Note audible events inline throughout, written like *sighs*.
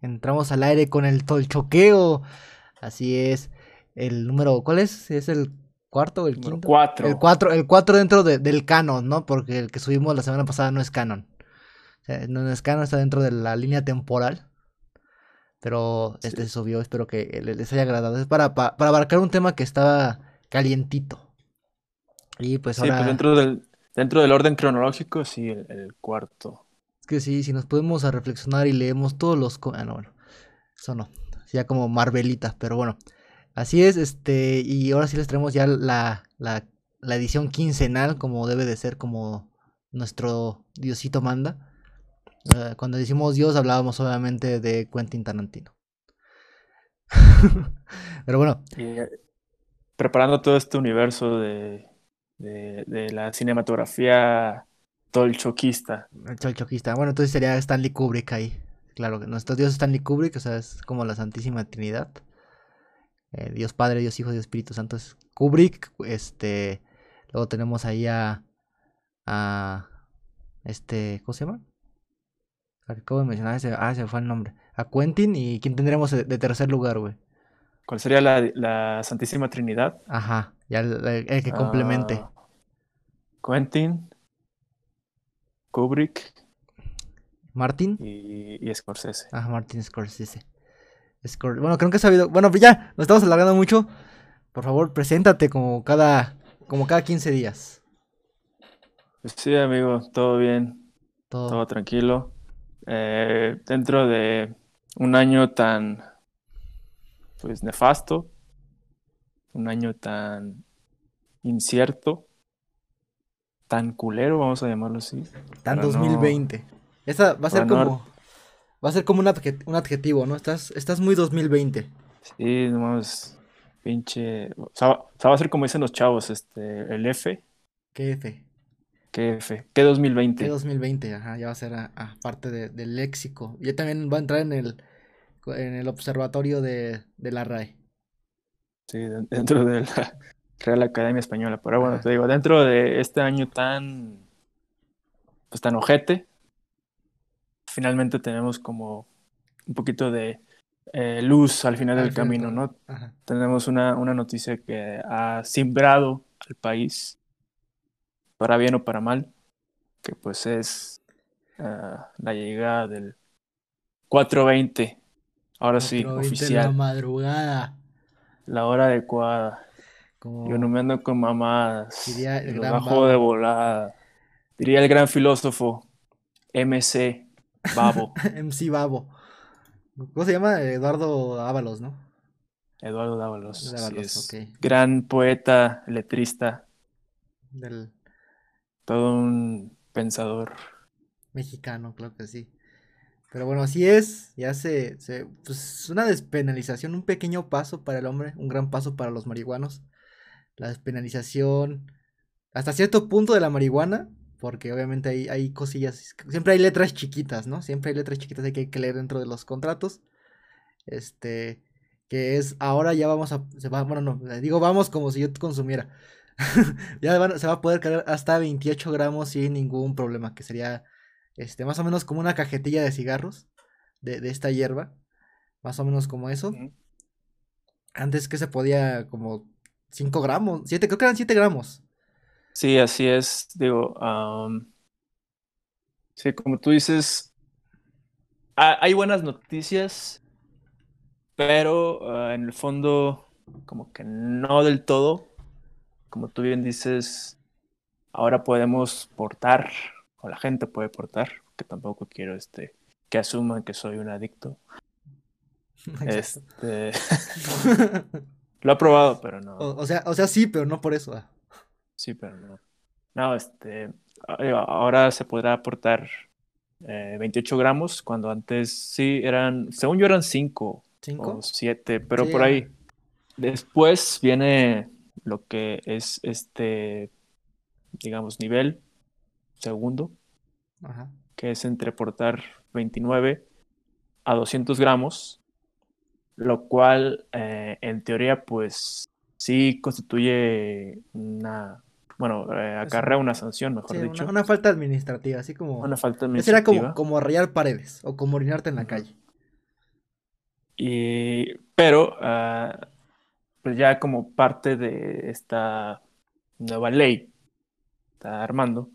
Entramos al aire con el tolchoqueo. Así es. El número, ¿cuál es? ¿Es el cuarto o el quinto? cuatro. El cuatro, el cuatro dentro de- del canon, ¿no? Porque el que subimos la semana pasada no es canon. O sea, no es canon, está dentro de la línea temporal. Pero este se subió, espero que le- les haya agradado. Es para, pa- para abarcar un tema que estaba calientito. Y pues Sí, ahora... pues dentro del, dentro del orden cronológico, sí, el, el cuarto. Que sí, si nos podemos a reflexionar y leemos todos los... Ah, no, bueno. Eso no. Ya como Marvelita, pero bueno. Así es, este... Y ahora sí les traemos ya la, la, edición quincenal, como debe de ser, como nuestro Diosito manda. Eh, cuando decimos Dios hablábamos obviamente de Quentin Tarantino. *laughs* pero bueno, eh, preparando todo este universo de, de la cinematografía tolchoquista. el cholchoquista. Bueno, entonces sería Stanley Kubrick ahí. Claro, que nuestro Dios es Stanley Kubrick, o sea, es como la Santísima Trinidad. Eh, Dios Padre, Dios Hijo, Dios Espíritu Santo es Kubrick. Este, luego tenemos ahí a, a este, ¿cómo se llama? Acabo de mencionar, ese, ah, se me fue el nombre. A Quentin y ¿quién tendremos de, tercer lugar, güey? ¿Cuál sería la, la Santísima Trinidad? Ajá, ya el, el- el que complemente. Ah, Quentin, Kubrick Martin. y, y Scorsese. Ah, Martin Scorsese. Scor- bueno, creo que ha sabido. Bueno, pues ya, nos estamos alargando mucho. Por favor, preséntate como cada, como cada 15 días. Pues sí, amigo, todo bien, Todo. todo tranquilo. Eh, dentro de un año tan, pues, nefasto, un año tan incierto, tan culero, vamos a llamarlo así. Tan para no- 2020. Esa va a ser como. Va a ser como un, adje- un adjetivo, ¿no? Estás, estás muy 2020. Sí, nomás, pinche. O sea, o sea, va a ser como dicen los chavos, este, el F, ¿Qué F? ¿qué F? ¿Qué 2020? ¿Qué 2020? Ajá, ya va a ser a- a parte de- del léxico. Y también va a entrar en el, en el observatorio de, de la RAE. Sí, de- dentro de la Real Academia Española. Pero bueno, Ajá. te digo, dentro de este año tan, pues tan ojete, finalmente tenemos como un poquito de eh, luz al final Al del camino, ¿no? Ajá. Tenemos una, una noticia que ha simbrado al país, para bien o para mal, que pues es ah, la llegada del 420, ahora sí, 4:20 en la oficial, madrugada. la hora adecuada. Como... Yo no me ando con mamadas. Diría el gran bajo de volada. Diría el gran filósofo MC Babo, *laughs* MC Babo. ¿Cómo se llama? Eduardo Ábalos, ¿no? Eduardo Dávalos. Dávalos, ok. Gran poeta, letrista, Del todo un pensador. mexicano, claro que sí. Pero bueno, así es. Ya se, se pues una despenalización, un pequeño paso para el hombre, un gran paso para los marihuanos. La despenalización hasta cierto punto de la marihuana, porque obviamente hay, hay cosillas, siempre hay letras chiquitas, ¿no? Siempre hay letras chiquitas que hay que leer dentro de los contratos. Este, que es ahora ya vamos a, se va, bueno, no, digo vamos como si yo consumiera. *laughs* ya van- se va a poder cargar hasta 28 gramos sin ningún problema, que sería este, más o menos como una cajetilla de cigarros de, de esta hierba, más o menos como eso. Antes que se podía como 5 gramos, 7, creo que eran 7 gramos. Sí, así es. Digo, sí, como tú dices, ha- hay buenas noticias, pero ah, en el fondo, como que no del todo. Como tú bien dices, ahora podemos portar, o la gente puede portar, que tampoco quiero este, que asuman que soy un adicto. *laughs* Exacto. Este, *laughs* *laughs* lo he probado, pero no. o, o sea, o sea, sí, pero no por eso. ah. Sí, pero no. No, este, digo, ahora se podrá aportar eh, 28 gramos, cuando antes sí eran, según yo eran 5 ¿Cinco? o 7, pero Sí, por ah. ahí. Después viene lo que es este, digamos, nivel segundo, Ajá. que es entre portar 29 a 200 gramos, lo cual eh, en teoría pues sí constituye una, bueno, eh, acarrea un- una sanción, mejor Sí, dicho, una, una falta administrativa, así como... una falta Ese era como, administrativa. como rayar paredes o como orinarte en la calle. Y, pero, ah, pues ya como parte de esta nueva ley, está armando,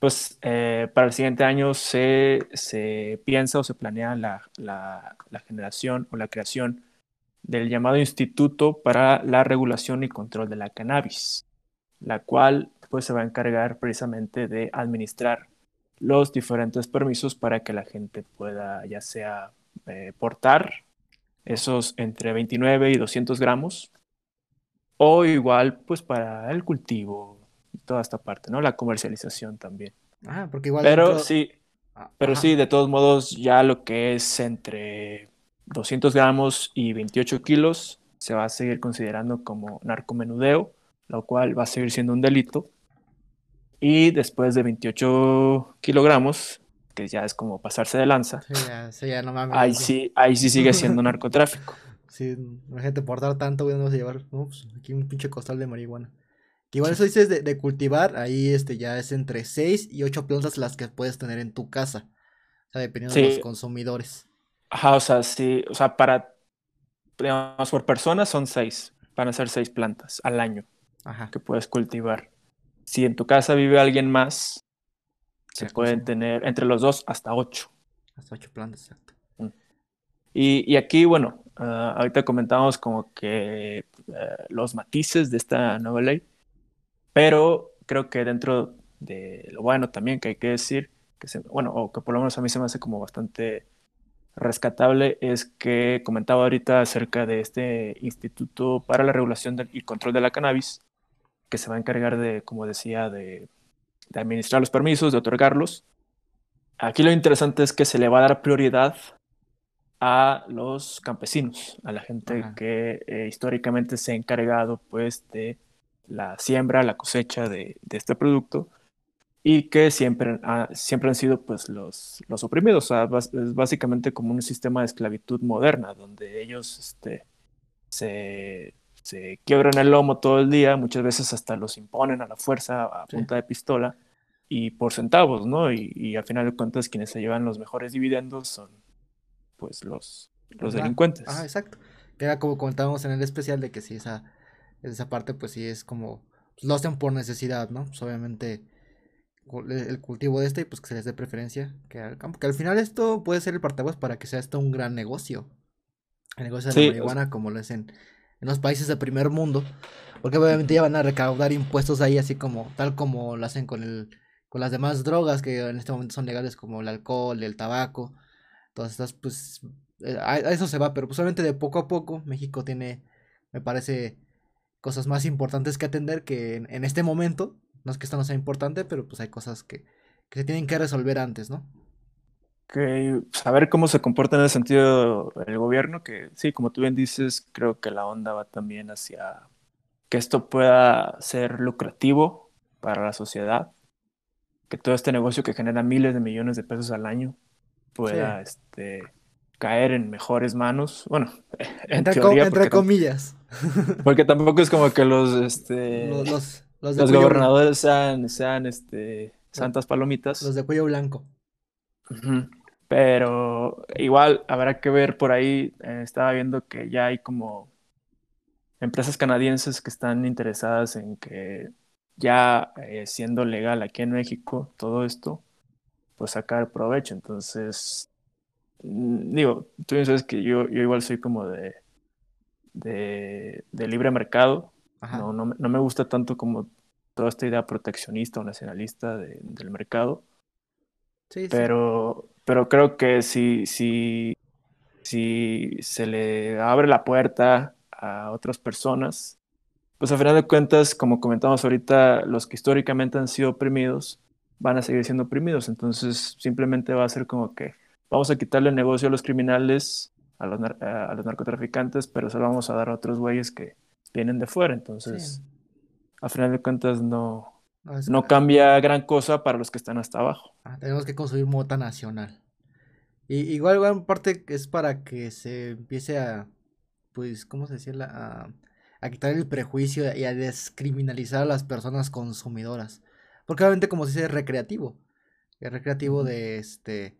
pues eh, para el siguiente año se, se piensa o se planea la, la, la, generación o la creación del llamado Instituto para la Regulación y Control de la Cannabis, la cual pues se va a encargar precisamente de administrar los diferentes permisos para que la gente pueda ya sea eh, portar esos entre 29 y 200 gramos o igual pues para el cultivo y toda esta parte, ¿no? La comercialización también. Ah, porque igual... Pero sí, ah, pero sí, de todos modos ya lo que es entre 200 gramos y 28 kilos se va a seguir considerando como narcomenudeo, lo cual va a seguir siendo un delito. Y después de 28 kilogramos, que ya es como pasarse de lanza, ahí, sí, ahí sí sigue siendo *laughs* narcotráfico. Sí, imagínate portar tanto, güey, no vas a llevar, aquí un pinche costal de marihuana. Que igual eso dices de, cultivar, ahí este ya es entre 6 y 8 plantas las que puedes tener en tu casa. O sea, dependiendo de los consumidores. Ajá, o sea, sí, o sea, para, digamos, por persona son 6, van a ser 6 plantas al año Ajá. que puedes cultivar. Si en tu casa vive alguien más, se pueden tener entre los dos hasta 8. Hasta 8 plantas, exacto. Mm. Y, y aquí, bueno, Ah, ahorita comentamos como que eh, los matices de esta nueva ley, pero creo que dentro de lo bueno también que hay que decir, que se, bueno, o que por lo menos a mí se me hace como bastante rescatable, es que comentaba ahorita acerca de este Instituto para la Regulación y Control de la Cannabis, que se va a encargar de, como decía, de, de administrar los permisos, de otorgarlos. Aquí lo interesante es que se le va a dar prioridad a los campesinos, a la gente que eh, históricamente se ha encargado pues de la siembra, la cosecha de, este producto y que siempre, siempre han sido pues los, los oprimidos. es básicamente como un sistema de esclavitud moderna donde ellos este, se, se, quiebran el lomo todo el día, muchas veces hasta los imponen a la fuerza a punta de pistola y por centavos, ¿no? Y, y al final de cuentas quienes se llevan los mejores dividendos son pues los, los delincuentes. Ah, exacto. Que era como comentábamos en el especial de que si esa, esa parte pues sí es como, pues, lo hacen por necesidad, ¿no? Pues obviamente el cultivo de este y pues que se les dé preferencia que al campo. Que al final esto puede ser el partaguas para que sea esto un gran negocio. El negocio de la marihuana como lo es en, en los países del primer mundo. Porque obviamente ya van a recaudar impuestos ahí así como, tal como lo hacen con el, con las demás drogas que en este momento son legales como el alcohol, el tabaco todas estas, pues, eh, a, eso se va, pero pues solamente de poco a poco México tiene, me parece, cosas más importantes que atender que en, este momento, no es que esto no sea importante, pero pues hay cosas que, que se tienen que resolver antes, ¿no? Que saber cómo se comporta en ese sentido el gobierno, que sí, como tú bien dices, creo que la onda va también hacia que esto pueda ser lucrativo para la sociedad, que todo este negocio que genera miles de millones de pesos al año pueda este, caer en mejores manos. Bueno, entre, teoría, entre comillas. Porque tampoco es como que los, este, los, los, gobernadores sean, sean este, santas palomitas. Los de cuello blanco. Pero igual habrá que ver por ahí. Eh, estaba viendo que ya hay como empresas canadienses que están interesadas en que ya eh, siendo legal aquí en México todo esto, pues sacar provecho. Entonces, mm, digo, tú sabes que yo, yo igual soy como de, de, libre mercado. No, no, no, me gusta tanto como toda esta idea proteccionista o nacionalista del mercado. Sí, pero, pero creo que si, si, si se le abre la puerta a otras personas, pues a final de cuentas, como comentamos ahorita, los que históricamente han sido oprimidos, van a seguir siendo oprimidos. Entonces simplemente va a ser como que vamos a quitarle el negocio a los criminales, a los, a los narcotraficantes, pero se lo vamos a dar a otros güeyes que vienen de fuera. Entonces, a final de cuentas no, no, cambia gran cosa para los que están hasta abajo. Ah, tenemos que construir mota nacional. Y igual gran parte es para que se empiece a, pues, ¿cómo se decía? A, a quitar el prejuicio y a descriminalizar a las personas consumidoras. Porque obviamente como se dice, es recreativo. Es recreativo de este...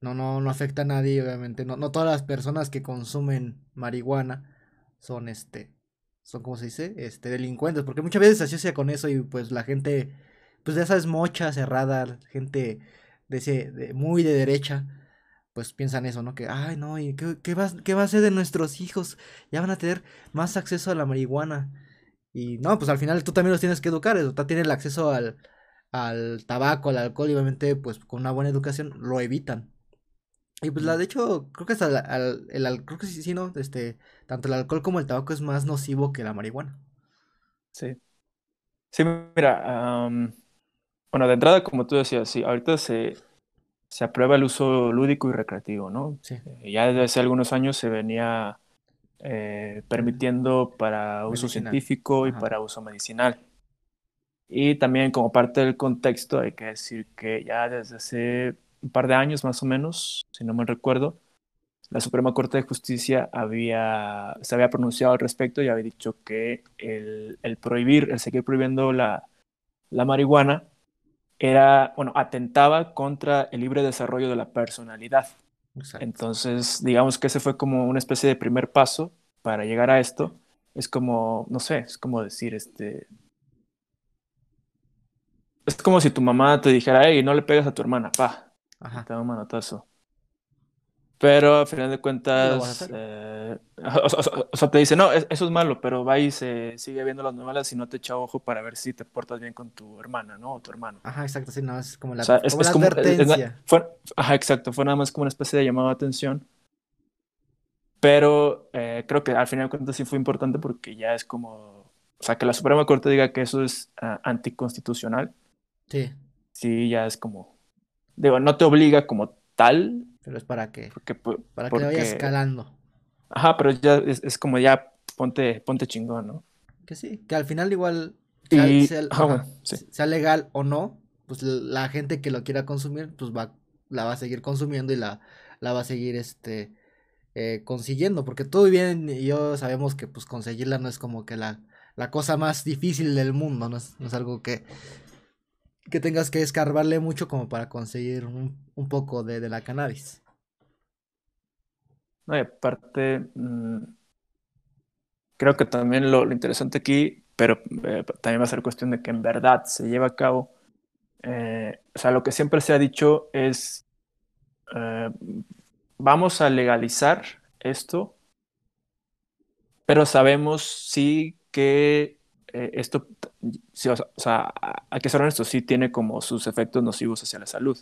no, no, no afecta a nadie, obviamente. No, no todas las personas que consumen marihuana son este, son como se dice, este, delincuentes, porque muchas veces se asocia con eso y pues la gente, pues de esa es mocha, cerrada, gente de ese, muy de derecha, pues piensan eso, ¿no? Que, ay, no, ¿y qué, qué, va, qué va a hacer de nuestros hijos? Ya van a tener más acceso a la marihuana. Y no, pues al final tú también los tienes que educar, eso, tienen el acceso al, al tabaco, al alcohol, y obviamente, pues con una buena educación lo evitan. Y pues la de hecho, creo que hasta el, el, creo que sí, sí, ¿no? Este, tanto el alcohol como el tabaco es más nocivo que la marihuana. Sí. Sí, mira, bueno, de entrada, como tú decías, sí, ahorita se, se aprueba el uso lúdico y recreativo, ¿no? Sí. Eh, ya desde hace algunos años se venía eh, permitiendo para uso científico y para uso medicinal. Y también como parte del contexto hay que decir que ya desde hace un par de años más o menos, si no me recuerdo, la Suprema Corte de Justicia había, se había pronunciado al respecto y había dicho que el, el prohibir, el seguir prohibiendo la, la marihuana, era, bueno, atentaba contra el libre desarrollo de la personalidad. Entonces, digamos que ese fue como una especie de primer paso para llegar a esto. Es como, no sé, es como decir, este... Es como si tu mamá te dijera, hey, no le pegas a tu hermana, pa, Ajá. Te da un manotazo. Pero al final de cuentas, eh, o, sea, te dice, no, eso es malo, pero va y se sigue viendo las novelas y no te echa ojo para ver si te portas bien con tu hermana, ¿no? O tu hermano. Ajá, exacto, sí, no, es como la, advertencia. ajá, exacto, fue nada más como una especie de llamado de atención. Pero eh, creo que al final de cuentas sí fue importante porque ya es como, o sea, que la Suprema Corte diga que eso es ah, anticonstitucional. Sí. Sí, ya es como, Digo, no te obliga como tal. Pero es para que, porque, para que vayas escalando. Ajá, pero ya es, como ya ponte, ponte chingón, ¿no? Que sí, que al final igual sea, legal o no, pues la gente que lo quiera consumir, pues va, la va a seguir consumiendo y la, la va a seguir este eh, consiguiendo, porque todo bien y yo sabemos que pues conseguirla no es como que la, la cosa más difícil del mundo, no es, no es algo que, que tengas que escarbarle mucho como para conseguir un, poco de, la cannabis. No, y aparte, mm, creo que también lo, interesante aquí, pero eh, también va a ser cuestión de que en verdad se lleve a cabo. Eh, o sea, lo que siempre se ha dicho es, eh, vamos a legalizar esto, pero sabemos sí que eh, esto, o, sea, hay que ser honestos, sí tiene como sus efectos nocivos hacia la salud.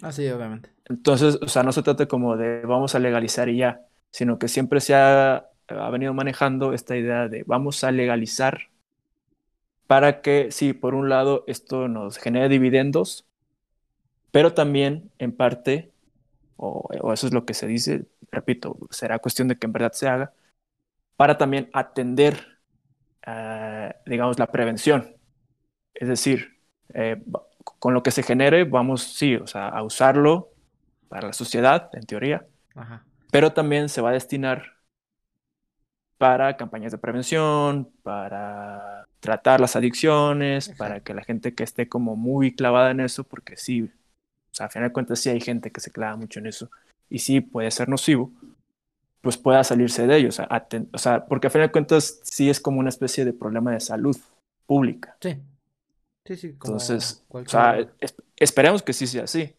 Ah, sí, obviamente. Entonces, o sea, no se trata como de vamos a legalizar y ya, sino que siempre se ha, ha venido manejando esta idea de vamos a legalizar para que, sí, por un lado, esto nos genere dividendos, pero también, en parte, o, o eso es lo que se dice, repito, será cuestión de que en verdad se haga, para también atender eh, digamos, la prevención. Es decir, eh, con lo que se genere, vamos, sí, o sea, a usarlo para la sociedad, en teoría, pero también se va a destinar para campañas de prevención, para tratar las adicciones, para que la gente que esté como muy clavada en eso, porque sí, o sea, a final de cuentas sí hay gente que se clava mucho en eso y sí puede ser nocivo, pues pueda salirse de ellos. O sea, porque a fin de cuentas sí es como una especie de problema de salud pública. Sí. Sí, sí. Entonces, o sea, esperemos que sí sea así.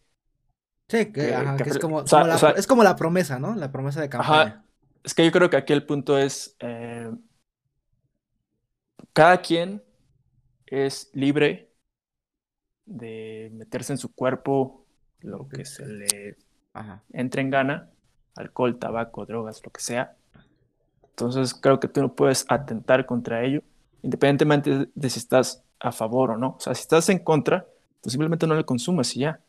Sí, que, es, como, la, es, como, la, promesa, ¿no? La promesa de campaña. Ajá. Es que yo creo que aquí el punto es, eh, cada quien es libre de meterse en su cuerpo lo que se le entre en gana alcohol, tabaco, drogas, lo que sea. Entonces creo que tú no puedes atentar contra ello, independientemente de si estás a favor o no. O sea, si estás en contra, pues simplemente no le consumas y ya.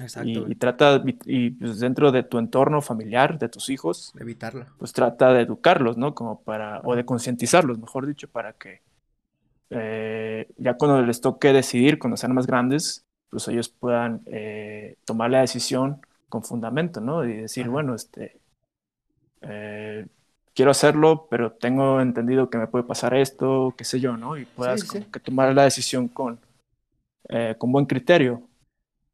Exacto. Y, trata, y, pues dentro de tu entorno familiar, de tus hijos, evitarlo. Pues trata de educarlos, ¿no? Como para, o de concientizarlos, mejor dicho, para que eh, ya cuando les toque decidir, cuando sean más grandes, pues ellos puedan eh, tomar la decisión con fundamento, ¿no? Y decir, bueno, este, eh, quiero hacerlo, pero tengo entendido que me puede pasar esto, qué sé yo, ¿no? Y puedas que tomar la decisión con, eh, con buen criterio.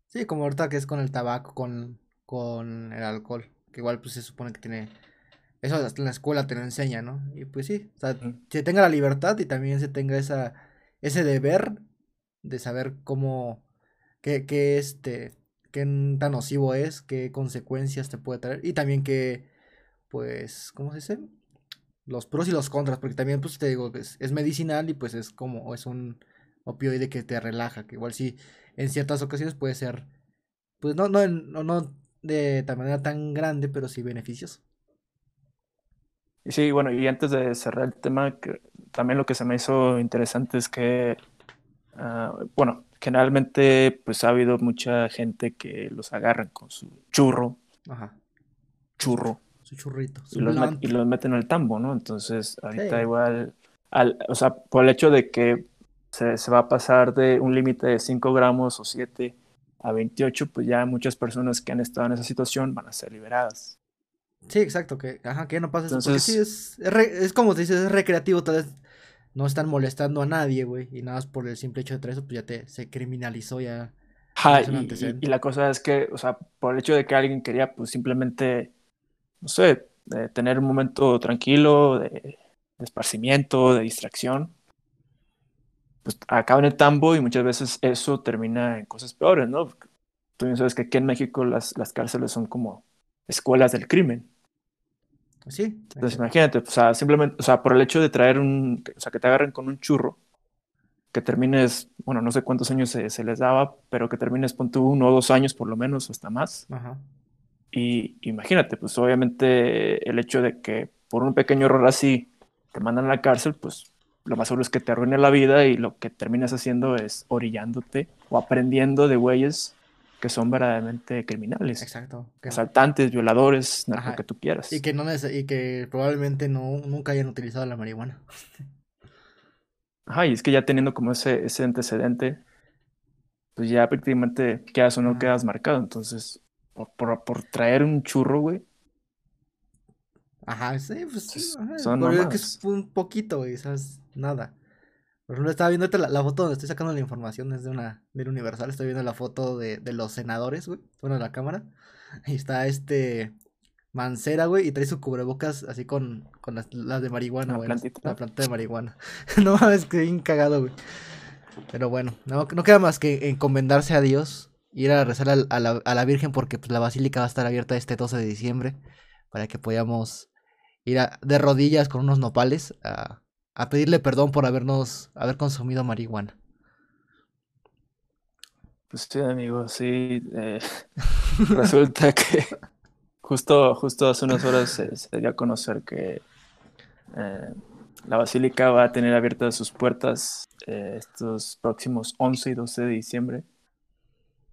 Sí, como ahorita que es con el tabaco, con, con el alcohol. Que igual pues se supone que tiene... Eso hasta en la escuela te lo enseña, ¿no? Y pues sí, o sea, se tenga la libertad y también se tenga esa, ese deber de saber cómo, qué, qué este, qué tan nocivo es, qué consecuencias te puede traer y también que, pues, ¿cómo se dice? Los pros y los contras, porque también, pues, te digo, es, medicinal y pues es como, es un opioide que te relaja, que igual sí, en ciertas ocasiones puede ser, pues, no, no, no, no de tal manera tan grande, pero sí beneficioso. Sí, bueno, y antes de cerrar el tema, también lo que se me hizo interesante es que, uh, bueno, generalmente pues ha habido mucha gente que los agarran con su churro, Ajá. churro, su churrito, su y, los y, los meten al tambo, ¿no? Entonces, ahorita igual, al, o sea, por el hecho de que se, se va a pasar de un límite de 5 gramos o 7 a 28, pues ya muchas personas que han estado en esa situación van a ser liberadas. Sí, exacto, que, ajá, que no pasa eso. Porque sí, es, es, como te dices, es recreativo, tal vez no están molestando a nadie, güey, y nada más por el simple hecho de traer eso, pues ya te, se criminalizó ya. y, la cosa es que, o sea, por el hecho de que alguien quería, pues simplemente, no sé, tener un momento tranquilo, de, de, esparcimiento, de distracción, pues acaba en el tambo y muchas veces eso termina en cosas peores, ¿no? Tú bien sabes que aquí en México las, las cárceles son como escuelas del crimen. Sí. Entonces imagínate, o sea, simplemente, o sea, por el hecho de traer un, o sea, que te agarren con un churro, que termines, bueno, no sé cuántos años se, se les daba, pero que termines, pon tú uno o dos años por lo menos, hasta más. Ajá. Y imagínate, pues obviamente el hecho de que por un pequeño error así te mandan a la cárcel, pues lo más seguro es que te arruine la vida y lo que terminas haciendo es orillándote o aprendiendo de güeyes que son verdaderamente criminales. Exacto. Asaltantes, violadores, lo que tú quieras. Y que, no y que probablemente no, nunca hayan utilizado la marihuana. Ajá, y es que ya teniendo como ese, ese antecedente, pues ya prácticamente quedas o no quedas marcado. Entonces, por, por, traer un churro, güey. Ajá, sí, pues sí. Son que es un poquito, güey, ¿sabes? Nada. Por ejemplo, estaba viendo la, foto donde estoy sacando la información, es de una del Universal. Estoy viendo la foto de, de los senadores, güey. Bueno, la cámara. *laughs* Ahí está este Mancera, güey, y trae su cubrebocas así con, con las, las de marihuana, güey. La planta de marihuana. *laughs* no mames, que bien cagado, güey. Pero bueno, no, no queda más que encomendarse a Dios, ir a rezar a, a, la, a la Virgen porque pues, la basílica va a estar abierta este 12 de diciembre para que podamos ir a, de rodillas con unos nopales a a pedirle perdón por habernos, haber consumido marihuana. Pues sí, amigo, sí. Eh, *laughs* resulta que *laughs* justo, justo hace unas horas se, dio a conocer que eh, la basílica va a tener abiertas sus puertas eh, estos próximos 11 y 12 de diciembre,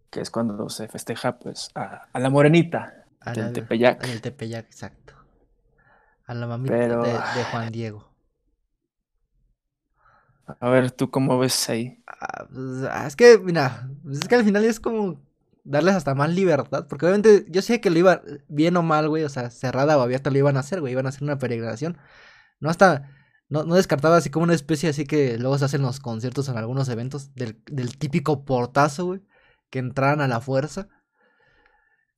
que es cuando se festeja pues a, la morenita del Tepeyac. En el Tepeyac, exacto. A la mamita de Juan Diego. A ver, ¿tú cómo ves ahí? Ah, pues, ah, es que, mira, pues, es que al final es como darles hasta más libertad, porque obviamente yo sé que lo iba bien o mal, güey, o sea, cerrada o abierta lo iban a hacer, güey, iban a hacer una peregrinación. No hasta, no, no descartaba así como una especie así que luego se hacen los conciertos en algunos eventos, del, del típico portazo, güey, que entraran a la fuerza.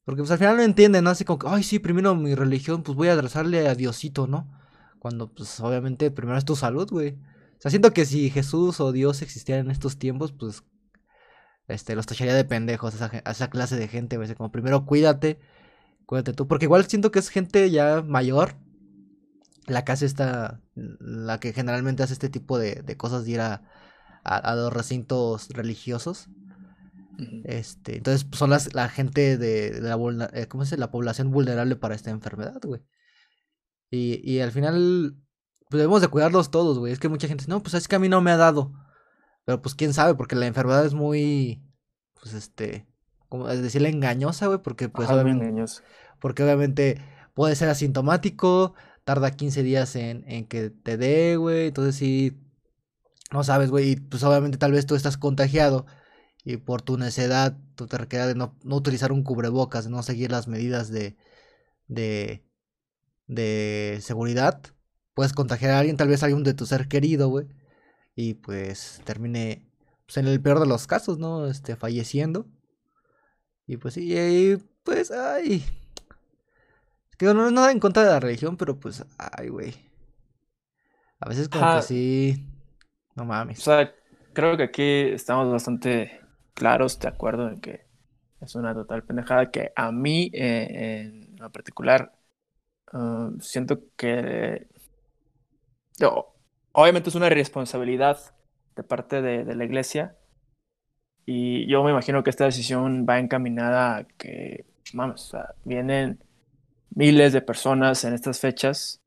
Porque pues al final no entienden, ¿no? Así como que, ay, sí, primero mi religión, pues voy a rezarle a Diosito, ¿no? Cuando pues obviamente primero es tu salud, güey sea, siento que si Jesús o Dios existieran en estos tiempos, pues este, los tacharía de pendejos a esa, clase de gente, güey. Como primero cuídate, cuídate tú. Porque igual siento que es gente ya mayor. La que hace esta. La que generalmente hace este tipo de, cosas de ir a, a, los recintos religiosos. Este, entonces pues, son las, la gente de, la eh, ¿cómo se la población vulnerable para esta enfermedad, güey. Y, y al final pues debemos de cuidarlos todos, güey. Es que mucha gente dice, no, pues es que a mí no me ha dado. Pero pues quién sabe, porque la enfermedad es muy, pues este, como es decirle engañosa, güey, porque pues obviamente, porque obviamente puede ser asintomático, tarda 15 días en, en que te dé, güey, entonces sí, no sabes, güey, y pues obviamente tal vez tú estás contagiado y por tu necedad, tu terquedad de no, no utilizar un cubrebocas, de no seguir las medidas de, de, de seguridad, puedes contagiar a alguien, tal vez a alguien de tu ser querido, güey. Y pues termine, pues en el peor de los casos, ¿no? Este, falleciendo. Y pues sí, y pues, ay. Que no es nada en contra de la religión, pero pues, ay, güey. A veces como Ajá. que sí. No O mames. sea, creo que aquí estamos bastante claros, de acuerdo, en que es una total pendejada que a mí, eh, en lo particular, uh, siento que o- obviamente es una irresponsabilidad de parte de, de la iglesia. Y yo me imagino que esta decisión va encaminada a que, o sea, vienen miles de personas en estas fechas.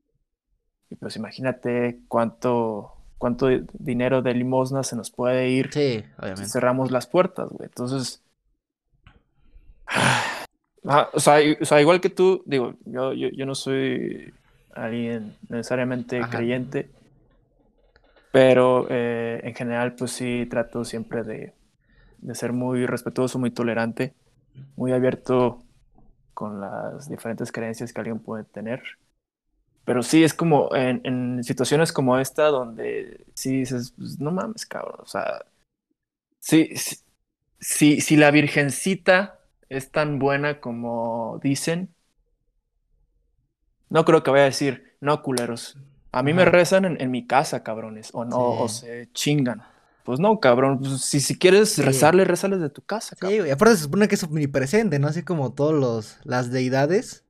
Y pues imagínate cuánto, cuánto di- dinero de limosna se nos puede ir Sí, si cerramos las puertas, güey. Entonces, *sighs* ah, o sea, i- o sea, igual que tú, digo, yo, yo, yo no soy alguien necesariamente Ajá. creyente, pero eh, en general, pues sí trato siempre de, de ser muy respetuoso, muy tolerante, muy abierto con las diferentes creencias que alguien puede tener. Pero sí, es como en, en situaciones como esta donde sí dices, pues, no mames, cabrón, o sea, sí, sí, si, si la virgencita es tan buena como dicen, no creo que vaya a decir, no, culeros. A mí me rezan en, en mi casa, cabrones, o no, o se chingan. Pues no, cabrón, pues, si, si quieres Sí. rezarle, rezales de tu casa, cabrón. Sí, güey. Aparte se supone que es omnipresente, ¿no? Así como todos los, las deidades.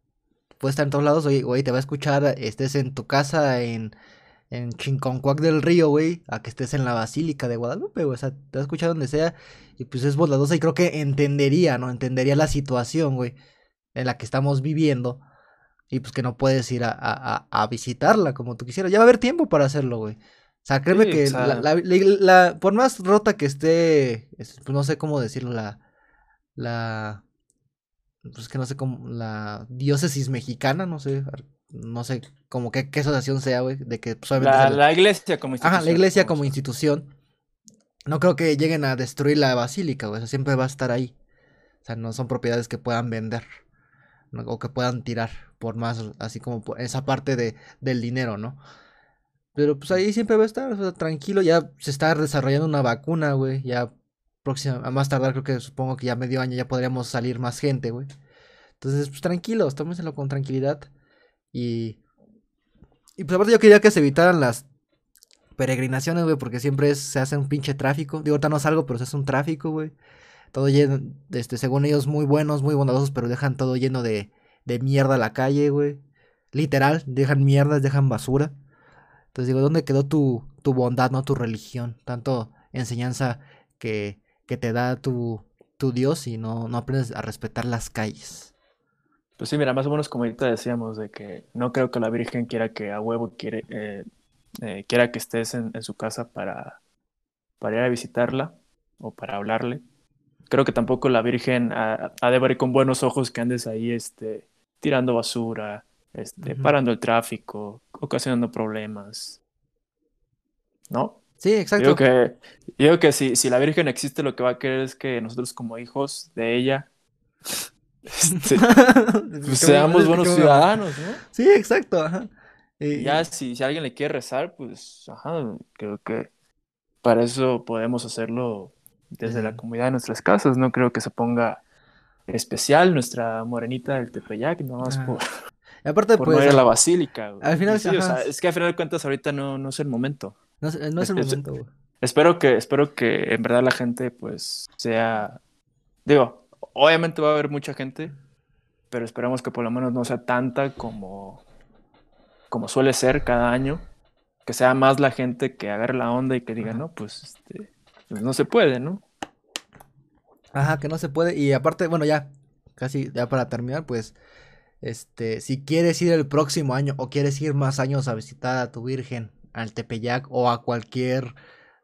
Puede estar en todos lados. Oye, güey, te va a escuchar, estés en tu casa en, en Chinconcuac del Río, güey, a que estés en la Basílica de Guadalupe, güey. O sea, te va a escuchar donde sea. Y pues es bondadosa y creo que entendería, ¿no? Entendería la situación, güey, en la que estamos viviendo. Y pues que no puedes ir a, a, a- visitarla como tú quisieras. Ya va a haber tiempo para hacerlo, güey. O sea, créeme Sí, que o sea- la, la- la- la- por más rota que esté, es- pues no sé cómo decirlo, la, la, pues que no sé cómo, la diócesis mexicana, no sé, no sé como qué, qué asociación sea, güey, de que pues, La, la iglesia como institución. Ajá, la iglesia como a- institución, no creo que lleguen a destruir la basílica, güey, o sea, siempre va a estar ahí. O sea, no son propiedades que puedan vender. O que puedan tirar por más, así como por esa parte de, del dinero, ¿no? Pero pues ahí siempre va a estar, o sea, tranquilo, ya se está desarrollando una vacuna, güey, ya próxima, a más tardar creo que supongo que ya medio año ya podríamos salir más gente, güey. Entonces, pues tranquilos, tómenselo con tranquilidad y... Y pues aparte yo quería que se evitaran las peregrinaciones, güey, porque siempre se hace un pinche tráfico. Digo, ahorita no salgo, pero se hace un tráfico, güey. Todo lleno, este, según ellos, muy buenos, muy bondadosos, pero dejan todo lleno de, de mierda a la calle, güey. Literal, dejan mierdas, dejan basura. Entonces digo, ¿dónde quedó tu, tu bondad, no tu religión? Tanto enseñanza que, que te da tu, tu Dios y no, no aprendes a respetar las calles. Pues sí, mira, más o menos como ahorita decíamos, de que no creo que la Virgen quiera que a huevo quiere, eh, eh, quiera que estés en, en su casa para, para ir a visitarla o para hablarle. Creo que tampoco la Virgen ha, ha de ver con buenos ojos que andes ahí este, tirando basura, este, parando el tráfico, ocasionando problemas. ¿No? Sí, Yo exacto. digo que, yo digo que si, si la Virgen existe, lo que va a querer es que nosotros como hijos de ella *laughs* este, *laughs* pues, seamos buenos ciudadanos, ¿no? Sí, exacto. Ajá. Y- Y ya si, si alguien le quiere rezar, pues, ajá, creo que para eso podemos hacerlo desde la comunidad de nuestras casas. No creo que se ponga especial nuestra morenita del Tepeyac, nada más Ajá. por, y aparte, por pues, no ir a la basílica. güey. al final, Y sí, o ajá. sea, es que al final de cuentas ahorita no, no es el momento. no, es- no es el es- momento, güey. Espero que, espero que en verdad la gente, pues, sea. Digo, obviamente va a haber mucha gente, pero esperemos que por lo menos no sea tanta como, como suele ser cada año. Que sea más la gente que agarre la onda y que diga, Ajá. no, pues, este, pues no se puede, ¿no? Ajá, que no se puede. Y aparte, bueno, ya, casi, ya para terminar, pues, este, si quieres ir el próximo año o quieres ir más años a visitar a tu Virgen, al Tepeyac o a cualquier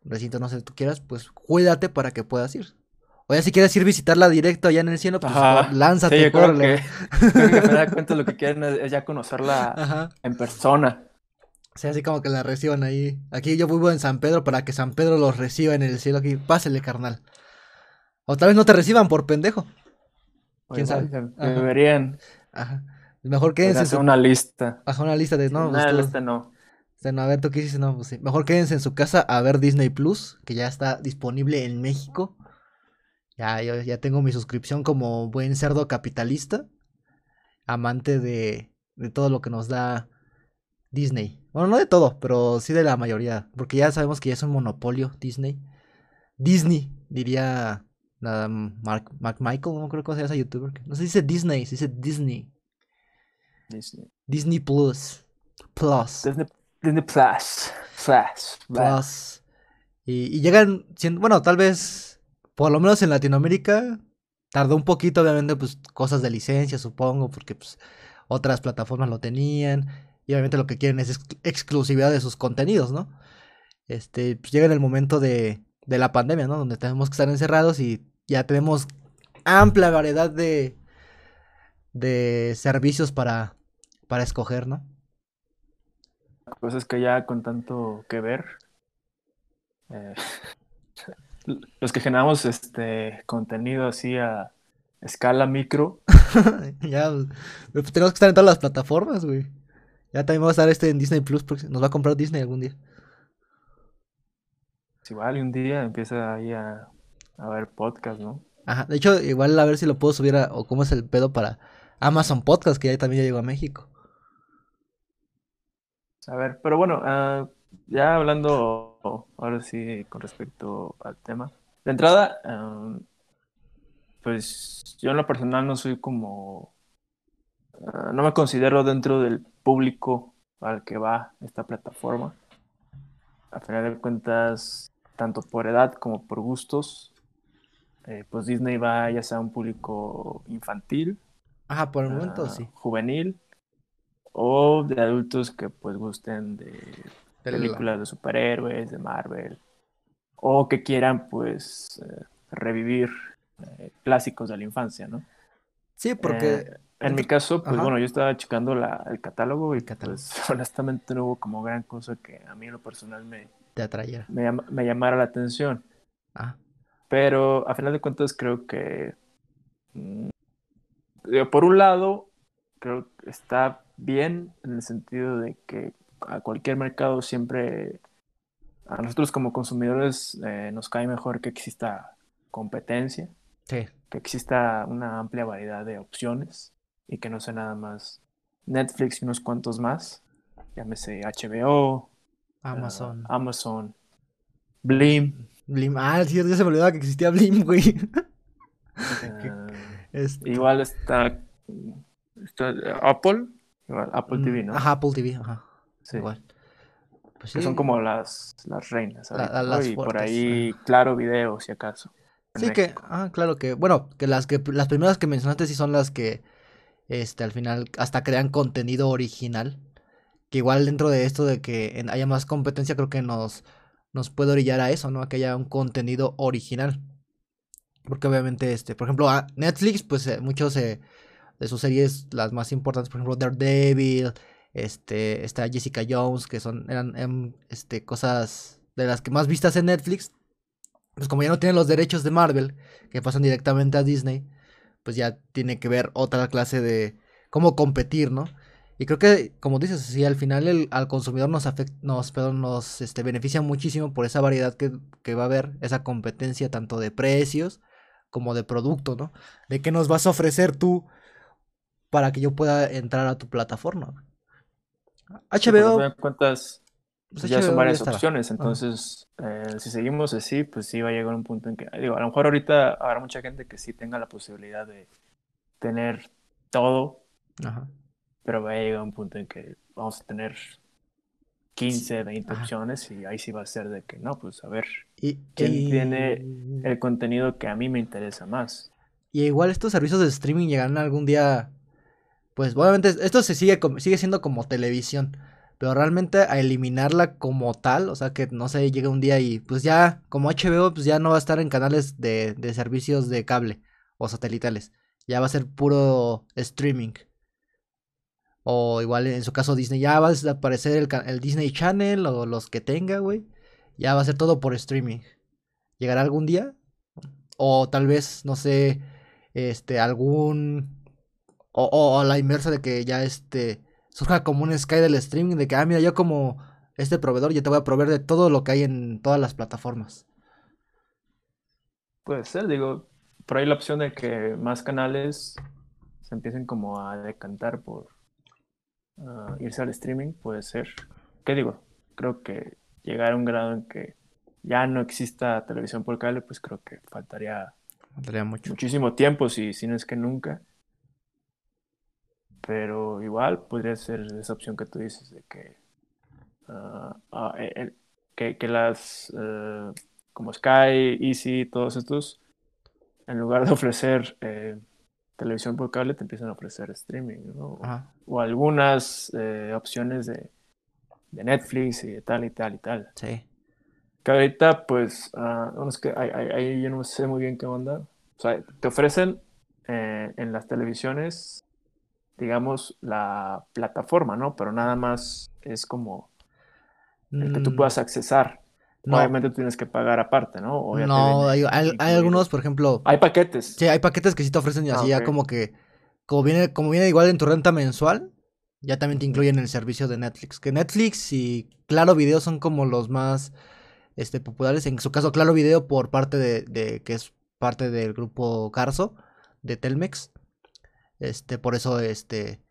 recinto, no sé, tú quieras, pues cuídate para que puedas ir. O ya si quieres ir visitarla directo allá en el cielo, pues Ajá. lánzate, Sí, yo creo que, *laughs* creo que de cuentas lo que quieren es, es ya conocerla Ajá. en persona. O sea, así como que la reciban ahí. Aquí yo vivo en San Pedro para que San Pedro los reciba en el cielo aquí. Pásele, carnal. O tal vez no te reciban por pendejo. ¿Quién sabe? Deberían Ajá. Mejor quédense en hacer su... una lista. Ajá, una lista de... No, pues, Nada, tú- este no. Este, no, a ver, ¿tú qué dices? No, pues sí. Mejor quédense en su casa a ver Disney Plus, que ya está disponible en México. Ya, yo ya tengo mi suscripción como buen cerdo capitalista, amante de, de todo lo que nos da Disney. Bueno, no de todo, pero sí de la mayoría, porque ya sabemos que ya es un monopolio Disney. Disney, diría Mark, Mark Michael, no creo que sea ese youtuber. No se dice Disney, se dice Disney. Disney. Disney Plus. Plus. Disney, Disney Plus. Plus. Plus. Y, y llegan, siendo- bueno, tal vez, por lo menos en Latinoamérica, tardó un poquito, obviamente, pues cosas de licencia, supongo, porque pues otras plataformas lo tenían. Y obviamente lo que quieren es ex- exclusividad de sus contenidos, ¿no? Este, pues llega en el momento de, de la pandemia, ¿no? Donde tenemos que estar encerrados y ya tenemos amplia variedad de, de servicios para, para escoger, ¿no? Cosas que ya con tanto que ver. eh, *laughs* los que generamos este contenido así a escala micro, *laughs* ya, pues, tenemos que estar en todas las plataformas, güey. Ya también va a estar este en Disney Plus, porque nos va a comprar Disney algún día. si igual y un día empieza ahí a, a ver podcast, ¿no? Ajá, de hecho, igual a ver si lo puedo subir a, o cómo es el pedo para Amazon Podcast, que ya también ya llegó a México. A ver, pero bueno, ah, ya hablando ahora sí con respecto al tema. De entrada, ah, pues yo en lo personal no soy como, ah, no me considero dentro del público al que va esta plataforma. A final de cuentas, tanto por edad como por gustos, eh, pues Disney va ya sea a un público infantil, Ajá, por el momento ah, sí. juvenil o de adultos que pues gusten de De la- películas de superhéroes, de Marvel, o que quieran pues eh, revivir eh, clásicos de la infancia, ¿no? Sí, porque en mi caso, pues Ajá. bueno, yo estaba checando la- el catálogo y El catálogo. pues *laughs* honestamente no hubo como gran cosa que a mí en lo personal me, te atrayera. me, llama- me llamara la atención. Ah, Pero a final de cuentas creo que, mm, por un lado, creo que está bien en el sentido de que a cualquier mercado siempre, a nosotros como consumidores eh, nos cae mejor que exista competencia, sí. que exista una amplia variedad de opciones y que no sea nada más Netflix y unos cuantos más, llámese HBO, Amazon. ah, Amazon, Blim. Blim. Ah, sí, ya se me olvidaba que existía Blim, güey. *laughs* eh, Este, Igual está, está Apple, igual Apple mm, TV, ¿no? Ajá, Apple TV, ajá. Sí, Igual. Pues que son como las, las reinas, La- la- y por ahí, claro, video, si acaso. Sí, que, ah, claro que, bueno, que las que las primeras que mencionaste sí son las que, este, al final hasta crean contenido original. Que igual dentro de esto de que haya más competencia, creo que nos, nos puede orillar a eso, ¿no? A que haya un contenido original. Porque obviamente, este, por ejemplo, a Netflix, pues eh, muchos eh, de sus series, las más importantes, por ejemplo, Daredevil, este, está Jessica Jones, que son, eran, em, este, cosas de las que más vistas en Netflix. Pues como ya no tienen los derechos de Marvel, que pasan directamente a Disney, pues ya tiene que ver otra clase de cómo competir, ¿no? Y creo que, como dices, sí, al final el- al consumidor nos afecta, nos, perdón, nos este, beneficia muchísimo por esa variedad que, que va a haber, esa competencia tanto de precios como de producto, ¿no? De qué nos vas a ofrecer tú para que yo pueda entrar a tu plataforma. Sí, HBO, cuentas, pues ya son varias opciones, entonces, eh, si seguimos así, pues sí va a llegar un punto en que, digo, a lo mejor ahorita habrá mucha gente que sí tenga la posibilidad de tener todo, Ajá. pero va a llegar un punto en que vamos a tener 15, 20 Ajá. opciones y ahí sí va a ser de que, no, pues a ver, Y, ¿Quién y- tiene el contenido que a mí me interesa más. Y igual estos servicios de streaming llegarán algún día. Pues obviamente esto se sigue, sigue siendo como televisión. Pero realmente a eliminarla como tal. O sea que no sé, llega un día y pues ya, como HBO, pues ya no va a estar en canales de, de servicios de cable o satelitales. Ya va a ser puro streaming. O igual en su caso Disney. Ya va a desaparecer el, el Disney Channel o los que tenga, güey. Ya va a ser todo por streaming. ¿Llegará algún día? O tal vez, no sé, este, algún... O, o la inversa de que ya este surja como un Sky del streaming, de que, ah, mira, yo como este proveedor ya te voy a proveer de todo lo que hay en todas las plataformas. Puede ser, digo, por ahí la opción de que más canales se empiecen como a decantar por ah, irse al streaming, puede ser. ¿Qué digo? Creo que llegar a un grado en que ya no exista televisión por cable, pues creo que faltaría, faltaría mucho. muchísimo tiempo, si, si no es que nunca. Pero igual podría ser esa opción que tú dices de que, ah, ah, que, que, las eh, como Sky, Easy, todos estos, en lugar de ofrecer eh, televisión por cable, te empiezan a ofrecer streaming, ¿no? O algunas eh, opciones de, de, Netflix y de tal y tal y tal. Sí. Que ahorita, pues, uh, es que ahí yo no sé muy bien qué onda. O sea, te ofrecen eh, en las televisiones, digamos, la plataforma, ¿no? Pero nada más es como el que tú mm. puedas accesar. Obviamente tienes que pagar aparte, ¿no? no, hay, algunos, por ejemplo. Hay paquetes. Sí, hay paquetes que sí te ofrecen así, ah, ya como que. Como viene, como viene igual en tu renta mensual, ya también te incluyen el servicio de Netflix. Que Netflix y Claro Video son como los más este, populares. En su caso, Claro Video por parte de, de que es parte del grupo Carso de Telmex. Este, por eso, este,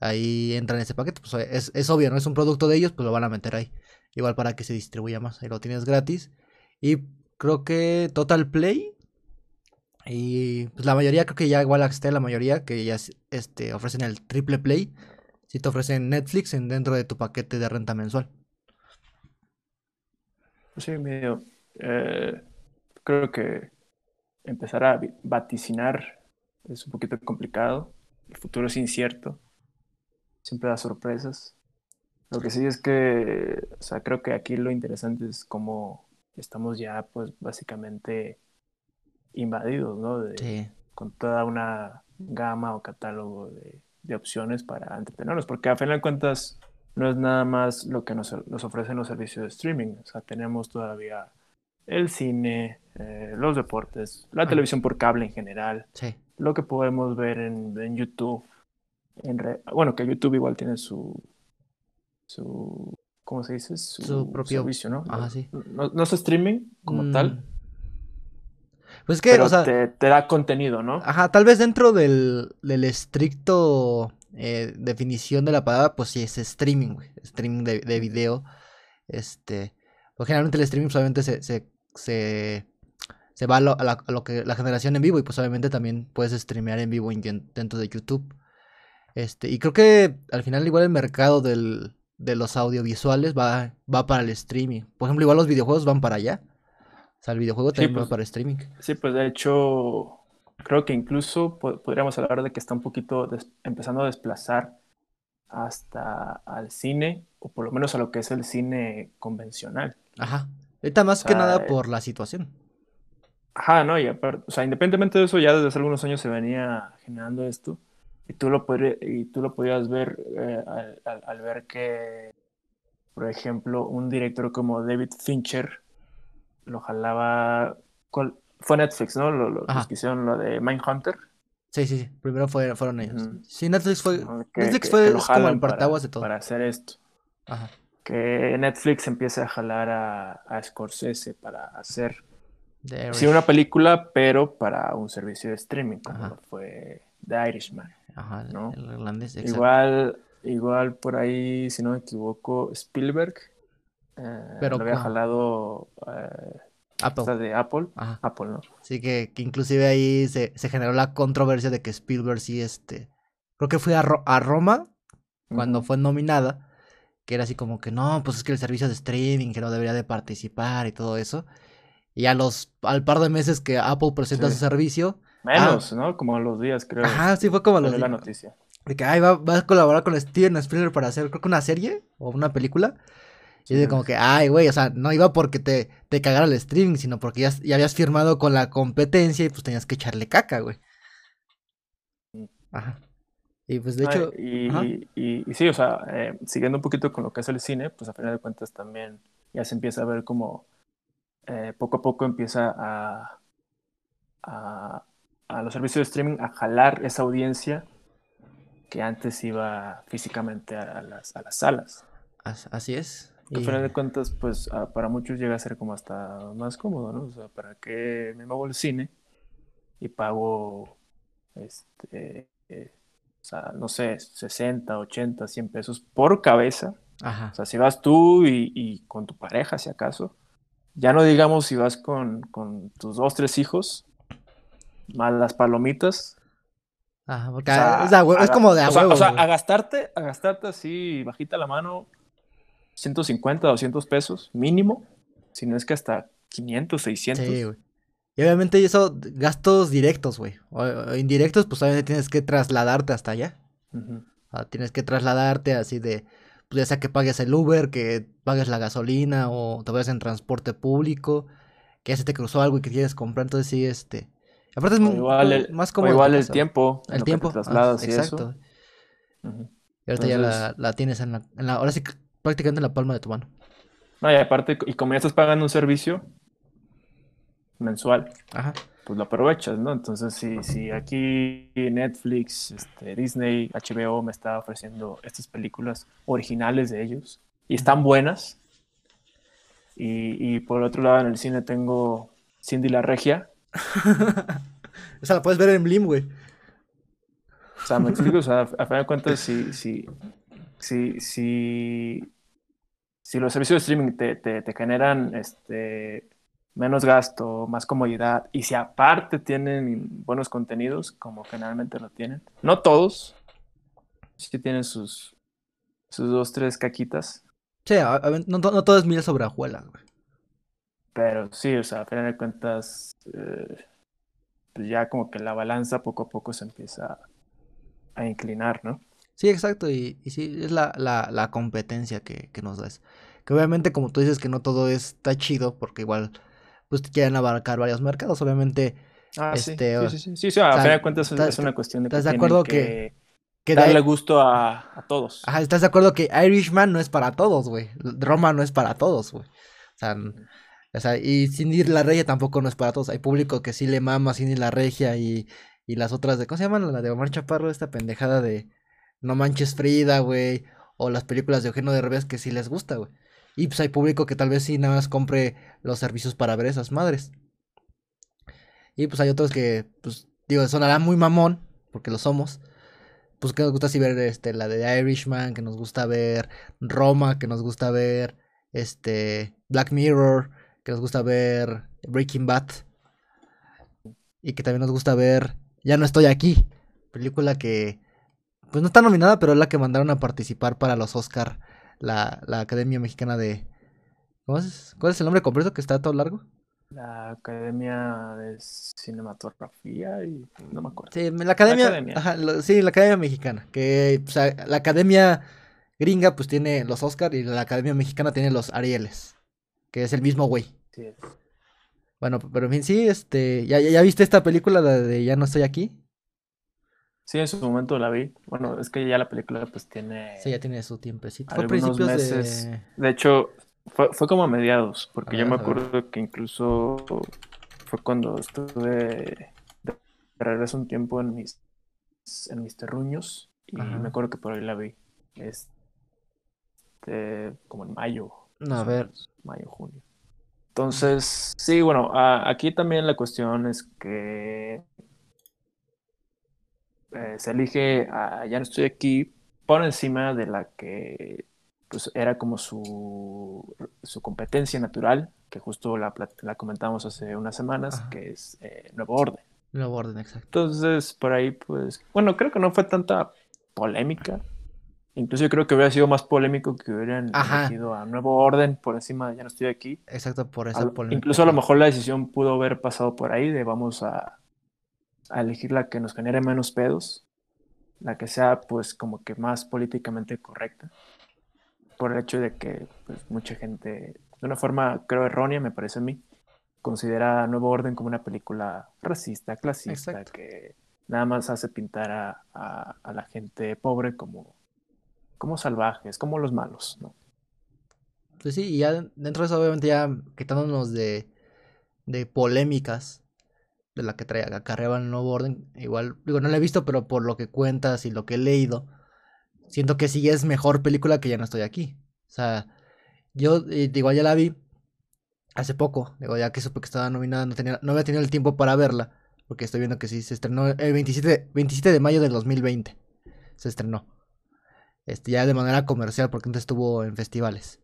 ahí entra en ese paquete. Pues es, es obvio, no es un producto de ellos, pues lo van a meter ahí. Igual para que se distribuya más. Ahí lo tienes gratis. Y creo que Total Play. Y pues la mayoría, creo que ya igual a la mayoría, que ya este, ofrecen el triple play. Si te ofrecen Netflix en, dentro de tu paquete de renta mensual. Pues sí, medio. Eh, creo que empezar a vaticinar es un poquito complicado. El futuro es incierto. Siempre da sorpresas. Lo que sí es que, o sea, creo que aquí lo interesante es cómo estamos ya, pues, básicamente invadidos, ¿no? sí. Con toda una gama o catálogo de, de, opciones para entretenernos, porque a final de cuentas no es nada más lo que nos, nos ofrecen los servicios de streaming, o sea, tenemos todavía el cine, eh, los deportes, la televisión por cable en general, sí. Lo que podemos ver en, en YouTube, en bueno, que YouTube igual tiene su, su ¿cómo se dice? Su, propio servicio, ¿no? Ajá, sí. No, es streaming como tal. Mm. Pues que, o sea, te, da contenido, ¿no? Ajá, tal vez dentro del, del estricto eh, definición de la palabra, pues sí es streaming, güey. Streaming de, de video. Este. Pues generalmente el streaming solamente se, se, se, va a lo, a, lo, que la generación en vivo. Y pues obviamente también puedes streamear en vivo dentro de YouTube. Este, y creo que al final igual el mercado del, de los audiovisuales va, va para el streaming. Por ejemplo, igual los videojuegos van para allá. O sea, el videojuego también va pues, para streaming. Sí, pues de hecho, creo que incluso podríamos hablar de que está un poquito empezando a desplazar hasta al cine, o por lo menos a lo que es el cine convencional. Ajá. Ahorita más que nada eh, por la situación. Ajá, no, y aparte, o sea, independientemente de eso, ya desde hace algunos años se venía generando esto. Y tú lo, y tú lo podías ver eh, al, ver que, por ejemplo, un director como David Fincher lo jalaba. Fue Netflix, ¿no? Lo, lo que hicieron lo de Mindhunter. Sí, sí, sí. Primero fueron ellos. Sí, Netflix fue. Netflix fue como el partaguas de todo. Para hacer esto. Ajá. Que Netflix empiece a jalar a, a Scorsese para hacer. Sí, una película, pero para un servicio de streaming, como fue The Irishman. Ajá, ¿no? el irlandés. Igual, igual por ahí, si no me equivoco, Spielberg eh, Pero, lo había jalado eh, Apple. de Apple. Apple, ¿no? Sí, que, que inclusive ahí se, se, generó la controversia de que Spielberg sí, este, creo que fue a, a Roma cuando fue nominada, que era así como que no, pues es que el servicio de streaming que no debería de participar y todo eso. Y a los, al par de meses que Apple presenta su servicio, Menos, ah. ¿no? Como a los días, creo. Ajá, sí, fue como los días. la noticia. De que, ay, va, va, a colaborar con Steven Spielberg para hacer, creo que una serie o una película. Y de como que, ay, güey, o sea, no iba porque te, te cagara el streaming, sino porque ya, ya, habías firmado con la competencia y pues tenías que echarle caca, güey. Mm. Ajá. Y pues de hecho. Y, y, y, sí, o sea, eh, siguiendo un poquito con lo que es el cine, pues a final de cuentas también ya se empieza a ver como eh, poco a poco empieza a, a, a los servicios de streaming a jalar esa audiencia que antes iba físicamente a las, a las salas. Así es. Que a final de cuentas, pues para muchos llega a ser como hasta más cómodo, ¿no? O sea, ¿para qué me muevo al cine? y pago, este, eh, o sea, no sé, 60, 80, 100 pesos por cabeza. Ajá. O sea, si vas tú y, y con tu pareja, si acaso, ya no digamos si vas con, con tus dos, tres hijos, más las palomitas. Ajá, porque O sea, es, a como de a o sea, o a gastarte, a gastarte así, bajita la mano, 150, 200 pesos mínimo, si no es que hasta 500, 600. Sí, güey. Y obviamente eso, gastos directos, güey. O, o indirectos, pues obviamente tienes que trasladarte hasta allá. O sea, tienes que trasladarte así de, pues ya sea que pagues el Uber, que pagues la gasolina o te vayas en transporte público, que ya se te cruzó algo y que quieres comprar, entonces sí, este... Aparte es O igual el, más o cómodo. en tu igual el tiempo, El tiempo. te ah, trasladas y exacto. eso. Y ahorita ya la, tienes en la, en la- ahora sí prácticamente en la palma de tu mano. No, y aparte, y como ya estás pagando un servicio mensual, Ajá. Pues lo aprovechas, ¿no? Entonces, si, si aquí Netflix, este, Disney, HBO me está ofreciendo estas películas originales de ellos y están buenas, y, y por otro lado en el cine tengo Cindy la Regia, *laughs* Esa la puedes ver en Blim, güey. o sea, me explico, o sea, a final de cuentas, si, si, si, si, si los servicios de streaming te, te, te generan este, menos gasto, más comodidad, y si aparte tienen buenos contenidos, como generalmente lo tienen, no todos, sí tienen sus, sus dos, tres caquitas, Sí, a- a- no, no todo es miel sobre hojuelas, güey. pero sí, o sea, a final de cuentas, eh, pues ya como que la balanza poco a poco se empieza a inclinar, ¿no? Sí, exacto, y, y sí, es la, la, la competencia que, que nos da. Que obviamente, como tú dices, que no todo está chido, porque igual, pues quieren abarcar varios mercados, obviamente, Ah, sí, Este, sí, sí, sí, sí, o sea, a final de cuentas es, ¿estás- es una cuestión de estás de acuerdo que, que- que de- darle gusto a, a todos. Ajá, ¿estás de acuerdo que Irishman no es para todos, güey? Roma no es para todos, güey. O sea, o sea, y Cindy la Regia tampoco no es para todos. Hay público que sí le mama Cindy la Regia y, y las otras de, ¿cómo se llaman? La de Omar Chaparro, esta pendejada de No Manches Frida, güey. O las películas de Eugenio Derbez que sí les gusta, güey. Y pues hay público que tal vez sí nada más compre los servicios para ver esas madres. Y pues hay otros que, pues, digo, sonará muy mamón, porque lo somos. Pues que nos gusta así ver este, la de Irishman, que nos gusta ver Roma, que nos gusta ver este Black Mirror, que nos gusta ver Breaking Bad. Y que también nos gusta ver Ya no estoy aquí. Película que pues no está nominada, pero es la que mandaron a participar para los Oscar la, la Academia Mexicana de ¿Cómo es? ¿Cuál es el nombre completo que está todo largo? La Academia de Cinematografía y no me acuerdo. Sí, la Academia, Academia. ajá, lo- sí, la Academia Mexicana, que la Academia gringa pues tiene los Oscar y la Academia Mexicana tiene los Arieles, que es el mismo güey. Sí. Bueno, pero en fin, sí, este, ¿ya, ya, ya viste esta película la de Ya no estoy aquí? Sí, en su momento la vi. Bueno, es que ya la película pues tiene Sí, ya tiene su tiempecito. Fue a algunos principios meses. de... De hecho, fue, fue como a mediados, porque A yo me acuerdo que incluso fue cuando estuve de regreso un tiempo en mis, en mis terruños y Ajá. me acuerdo que por ahí la vi. Este, como en mayo. No, a ver. Mayo, junio. Entonces, sí, bueno, a- aquí también la cuestión es que eh, se elige a Ya no estoy aquí por encima de la que pues era como su, su competencia natural, que justo la, la comentamos hace unas semanas, Ajá. que es eh, Nuevo Orden. Nuevo orden, exacto. Entonces, por ahí, pues, bueno, creo que no fue tanta polémica. Incluso yo creo que hubiera sido más polémico que hubieran Ajá. elegido a Nuevo Orden por encima de Ya no estoy aquí. Exacto, por esa polémica. incluso a lo mejor la decisión pudo haber pasado por ahí de vamos a, a elegir la que nos genere menos pedos, la que sea pues como que más políticamente correcta, por el hecho de que pues, mucha gente, de una forma creo errónea me parece a mí, considera Nuevo Orden como una película racista, clasista, Exacto. que nada más hace pintar a, a- a la gente pobre como, como salvajes, como los malos, ¿no? Pues sí, y ya dentro de eso, obviamente, ya quitándonos de, de polémicas de la que trae, acarreaba el nuevo orden, igual, digo, no la he visto, pero por lo que cuentas y lo que he leído, siento que sí es mejor película que ya no estoy aquí. O sea, yo, eh, igual ya la vi hace poco, digo, ya que supe que estaba nominada, no, tenía, no había tenido el tiempo para verla, porque estoy viendo que sí se estrenó el 27, 27 de mayo del 2020. Se estrenó. Este, ya de manera comercial, porque antes estuvo en festivales.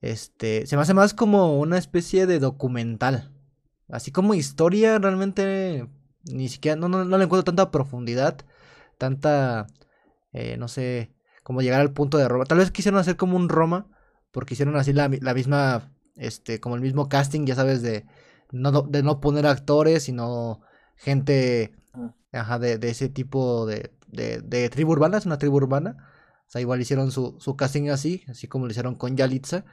Este, se me hace más como una especie de documental. Así como historia, realmente ni siquiera, no, no, no le encuentro tanta profundidad, tanta, eh, no sé, como llegar al punto de Roma. Tal vez quisieron hacer como un Roma, porque hicieron así la, la misma, este, como el mismo casting, ya sabes, de no, de no poner actores, sino gente, Ah. ajá, de, de ese tipo de, de, de tribu urbana, es una tribu urbana. O sea, igual hicieron su, su casting así, así como lo hicieron con Yalitza.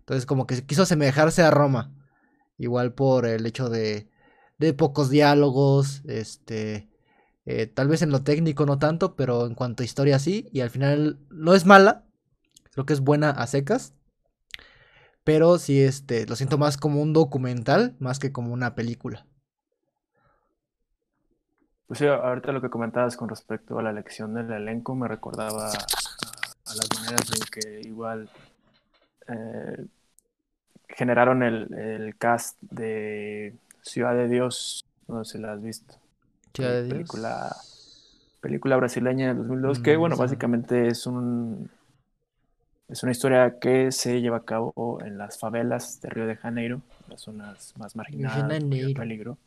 Entonces como que quiso asemejarse a Roma. Igual por el hecho de, de pocos diálogos, este... eh, tal vez en lo técnico no tanto, pero en cuanto a historia sí. Y al final no es mala. Creo que es buena a secas. Pero sí, este, lo siento más como un documental, más que como una película. Pues sí, ahorita lo que comentabas con respecto a la elección del elenco me recordaba a, las maneras en que igual eh, generaron el, el cast de Ciudad de Dios, no sé si la has visto. Ciudad de Dios. película, película brasileña del 2002, que Mm, bueno, básicamente es un es una historia que se lleva a cabo en las favelas de Río de Janeiro, las zonas más marginadas, de peligro.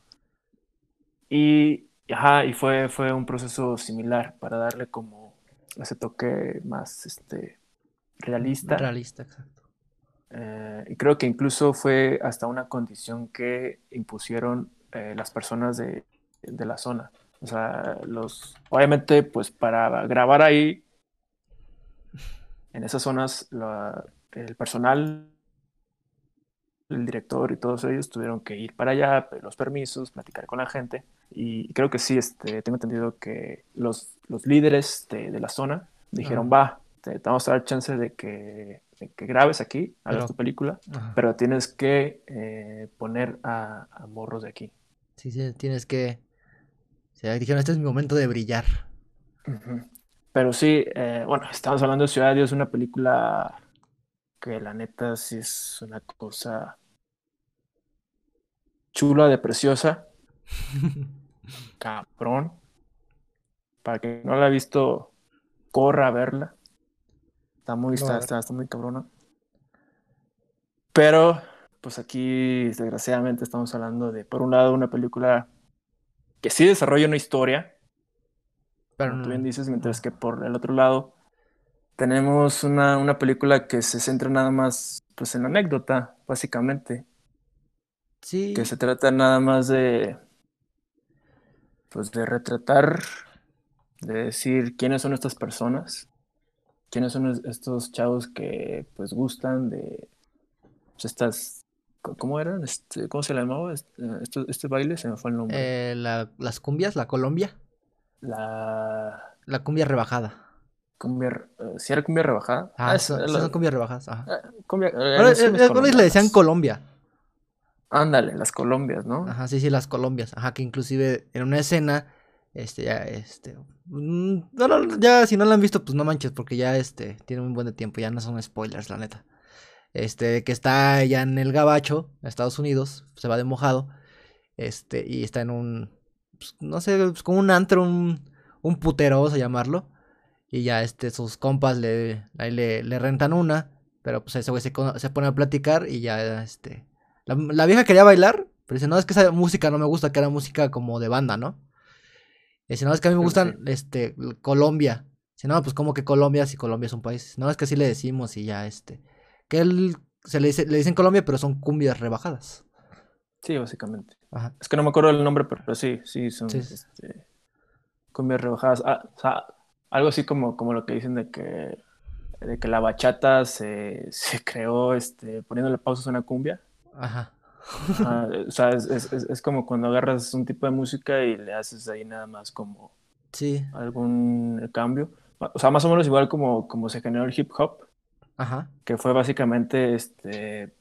Y, ajá, y fue, fue un proceso similar para darle como ese toque más este, realista. Realista, exacto. Eh, y creo que incluso fue hasta una condición que impusieron eh, las personas de, de la zona. O sea, los, obviamente, pues para grabar ahí, en esas zonas, la- el personal, el director y todos ellos tuvieron que ir para allá, pedir los permisos, platicar con la gente. Y creo que sí, este, tengo entendido que los, los líderes de, de la zona dijeron, va, te, te vamos a dar chance de que, que grabes aquí, hagas Pero- tu película, Ajá. pero tienes que eh, poner a, a morros de aquí. Sí, sí, tienes que... O sea, dijeron, este es mi momento de brillar. Pero sí, eh, bueno, estamos hablando de Ciudad de Dios, una película que la neta sí es una cosa chula de preciosa, *laughs* cabrón. Para que no la ha visto, corra a verla. Está muy, está, ver. está, está muy cabrona. Pero, pues aquí, desgraciadamente, estamos hablando de, por un lado, una película que sí desarrolla una historia, Pero como tú bien dices, mientras que por el otro lado tenemos una, una película que se centra nada más pues en la anécdota, básicamente, Sí, que se trata nada más de pues de retratar, de decir quiénes son estas personas, quiénes son es- estos chavos que pues gustan de pues, estas ¿cómo eran? Este, ¿cómo se le llamaba? Este, este baile se me fue el nombre. eh, la- las cumbias, la Colombia, La la cumbia rebajada. cumbia, eh, ¿sí era cumbia rebajada? Ah, es- son, es sí la- son cumbias rebajadas. Ajá. Ah, cumbia- Ahora, eh, le decían. Colombia. Ándale, las Colombias, ¿no? Ajá, sí, sí, las Colombias. Ajá, que inclusive en una escena, este, ya, este, mm, no, no, ya si no la han visto, pues no manches, porque ya, este, tiene un buen de tiempo, ya no son spoilers, la neta. Este, que está ya en el Gabacho, Estados Unidos, se va de mojado, este, y está en un, pues, no sé, pues, como un antro, un, un putero, vamos a llamarlo, y ya, este, sus compas le, ahí le, rentan una, pero pues ese güey se, se pone a platicar y ya, este, la, la vieja quería bailar, pero dice, no, es que esa música no me gusta, que era música como de banda, ¿no? Dice, no, es que a mí me Sí, gustan, este, Colombia. Dice, no, pues como que Colombia, si Colombia es un país. No, es que así le decimos y ya, este, que él, se le, dice, le dicen Colombia, pero son cumbias rebajadas. Sí, básicamente. Ajá. Es que no me acuerdo el nombre, pero, pero sí, sí, son Sí. este, cumbias rebajadas. Ah, o sea, algo así como, como lo que dicen de que, de que la bachata se, *laughs* se creó este, poniéndole pausas a una cumbia. Ajá. Ajá, o sea, es, es- como cuando agarras un tipo de música y le haces ahí nada más como Sí, algún cambio. O sea, más o menos igual como, como se generó el hip hop. ajá. que fue básicamente este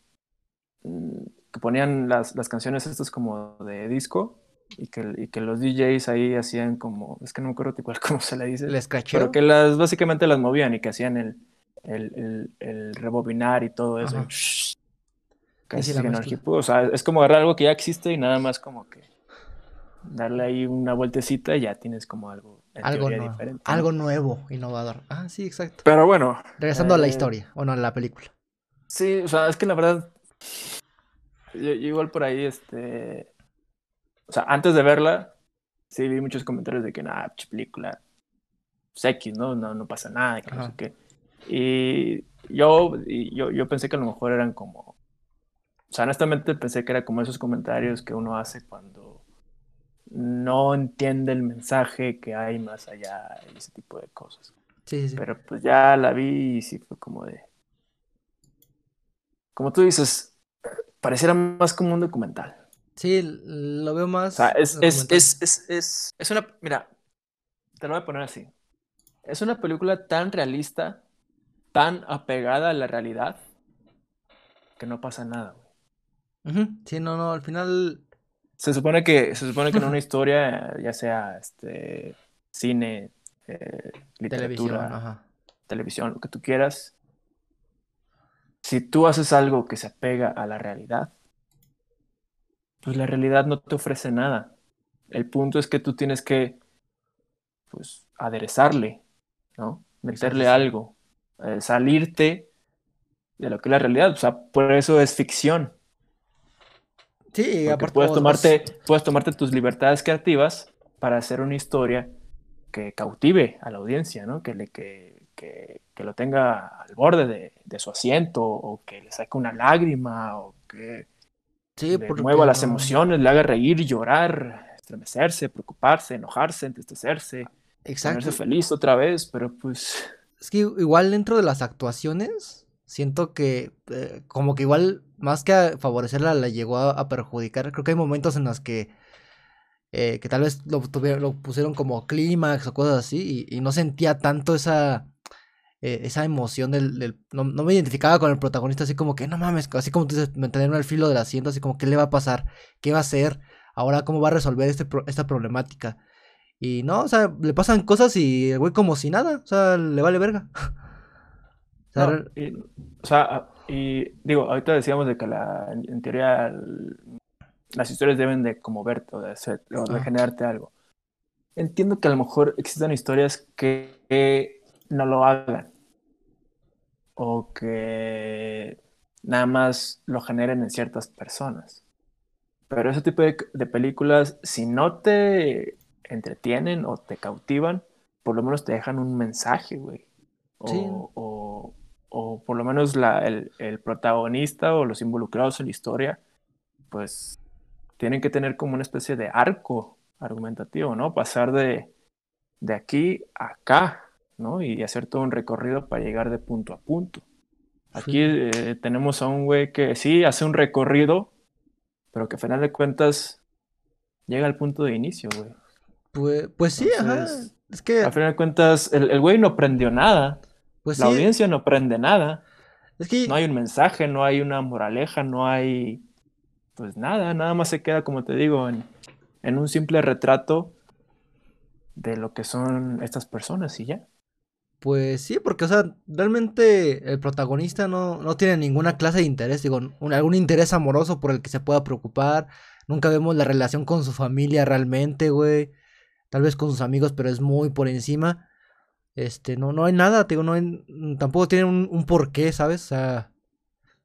que ponían las, las canciones estas como de disco y que, y que los DJs ahí hacían como, es que no me acuerdo igual *laughs* cómo se le dice, El escrachero. pero que las básicamente las movían y que hacían el, el, el- el rebobinar y todo eso. Ajá. Hip hop. O sea, es como agarrar algo que ya existe y nada más como que darle ahí una vueltecita y ya tienes como algo, algo, diferente, algo nuevo, innovador. Ah, sí, exacto. Pero bueno. Regresando a la eh, historia, o no, a la película. Sí, o sea, es que la verdad, yo, igual por ahí, este, o sea, antes de verla, sí vi muchos comentarios de que, nada, película, pues X, ¿no? ¿no? No pasa nada, que no sé qué. Y yo, yo, yo pensé que a lo mejor eran como, o sea, honestamente pensé que era como esos comentarios que uno hace cuando no entiende el mensaje que hay más allá y ese tipo de cosas. Sí, sí. Pero pues ya la vi y sí fue como de... Como tú dices, pareciera más como un documental. Sí, lo veo más. O sea, es, es, es, es, es una. Mira, te lo voy a poner así. Es una película tan realista, tan apegada a la realidad, que no pasa nada, güey. Sí, no, no, al final. Se supone que, se supone que en una *laughs* historia, ya sea este cine, eh, literatura, televisión, televisión, lo que tú quieras, si tú haces algo que se apega a la realidad, pues la realidad no te ofrece nada. El punto es que tú tienes que, pues, aderezarle, ¿no? Meterle algo, eh, salirte de lo que es la realidad. O sea, por eso es ficción. Sí, aparte puedes tomarte, puedes tomarte tus libertades creativas para hacer una historia que cautive a la audiencia, ¿no? Que, le, que, que, que lo tenga al borde de, de, su asiento o que le saque una lágrima o que Sí, le mueva las emociones, le haga reír, llorar, estremecerse, preocuparse, enojarse, entristecerse, Exacto. ponerse feliz otra vez, pero pues... Es que igual dentro de las actuaciones, siento que eh, como que igual más que a favorecerla la llegó a, perjudicar. Creo que hay momentos en los que eh, que tal vez lo, lo pusieron como clímax o cosas así y, no sentía tanto esa eh, esa emoción del... no, me identificaba con el protagonista así como que, no mames, así como tú dices, me en al filo del asiento, así como, ¿qué le va a pasar? ¿Qué va a hacer? Ahora, ¿cómo va a resolver este, esta problemática? Y no, o sea, le pasan cosas y el güey como si nada, o sea, le vale verga. *laughs* o, sea, y, digo, ahorita decíamos de que la, en, teoría las historias deben de como verte o de, hacer, o de generarte algo. Entiendo que a lo mejor existen historias que no lo hagan o que nada más lo generen en ciertas personas. Pero ese tipo de, películas, si no te entretienen o te cautivan, por lo menos te dejan un mensaje, güey. O, o, por lo menos la, el, el, protagonista o los involucrados en la historia, pues tienen que tener como una especie de arco argumentativo, ¿no? Pasar de, de aquí a acá, ¿no? Y hacer todo un recorrido para llegar de punto a punto. Aquí eh, tenemos a un güey que sí hace un recorrido, pero que a final de cuentas llega al punto de inicio, güey. Pues, pues sí, ajá. Es que. A final de cuentas, el, güey no aprendió nada. Pues La audiencia no aprende nada. Es que. No hay un mensaje, no hay una moraleja, no hay. Pues nada, nada más se queda, como te digo, en, en un simple retrato de lo que son estas personas y ya. Pues sí, porque, o sea, realmente el protagonista no, no tiene ninguna clase de interés, digo, algún interés amoroso por el que se pueda preocupar. Nunca vemos la relación con su familia realmente, güey. Tal vez con sus amigos, pero es muy por encima. Este, no, no hay nada, digo, no hay, tampoco tiene un, un porqué, ¿sabes? O sea,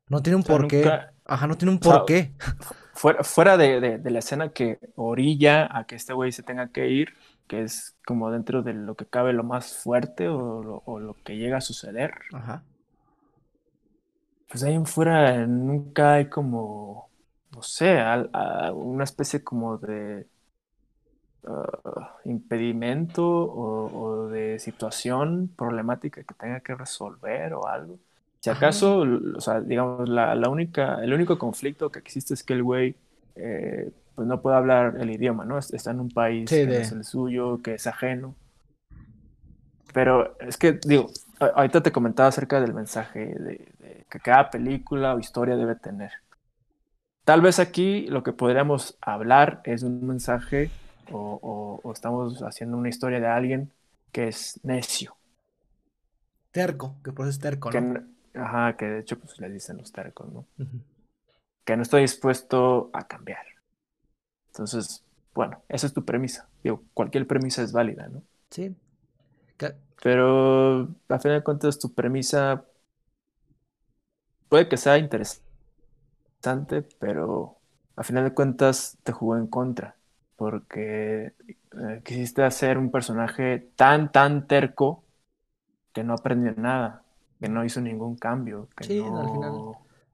no tiene un porqué. Ajá, no tiene un porqué. Fuera, fuera de, de la escena que orilla a que este güey se tenga que ir, que es como dentro de lo que cabe lo más fuerte o lo, que llega a suceder. Ajá. Pues ahí en fuera nunca hay como, no sé, una especie como de ah, impedimento o, de situación problemática que tenga que resolver o algo. Si acaso, o sea, digamos, la, única, el único conflicto que existe es que el güey eh, pues no puede hablar el idioma, ¿no? Está en un país que no es el suyo, que es ajeno. Pero es que, digo, ahorita te comentaba acerca del mensaje de, que cada película o historia debe tener. Tal vez aquí lo que podríamos hablar es un mensaje o, estamos haciendo una historia de alguien que es necio. Terco, que por eso es terco, ¿no? ajá, que de hecho pues le dicen los tercos, ¿no? Que no está dispuesto a cambiar. Entonces, bueno, esa es tu premisa. Digo, cualquier premisa es válida, ¿no? Sí. Pero a fin de cuentas tu premisa puede que sea interesante, pero a final de cuentas te jugó en contra, porque eh, quisiste hacer un personaje tan, tan terco que no aprendió nada, que no hizo ningún cambio, que Sí, no al final.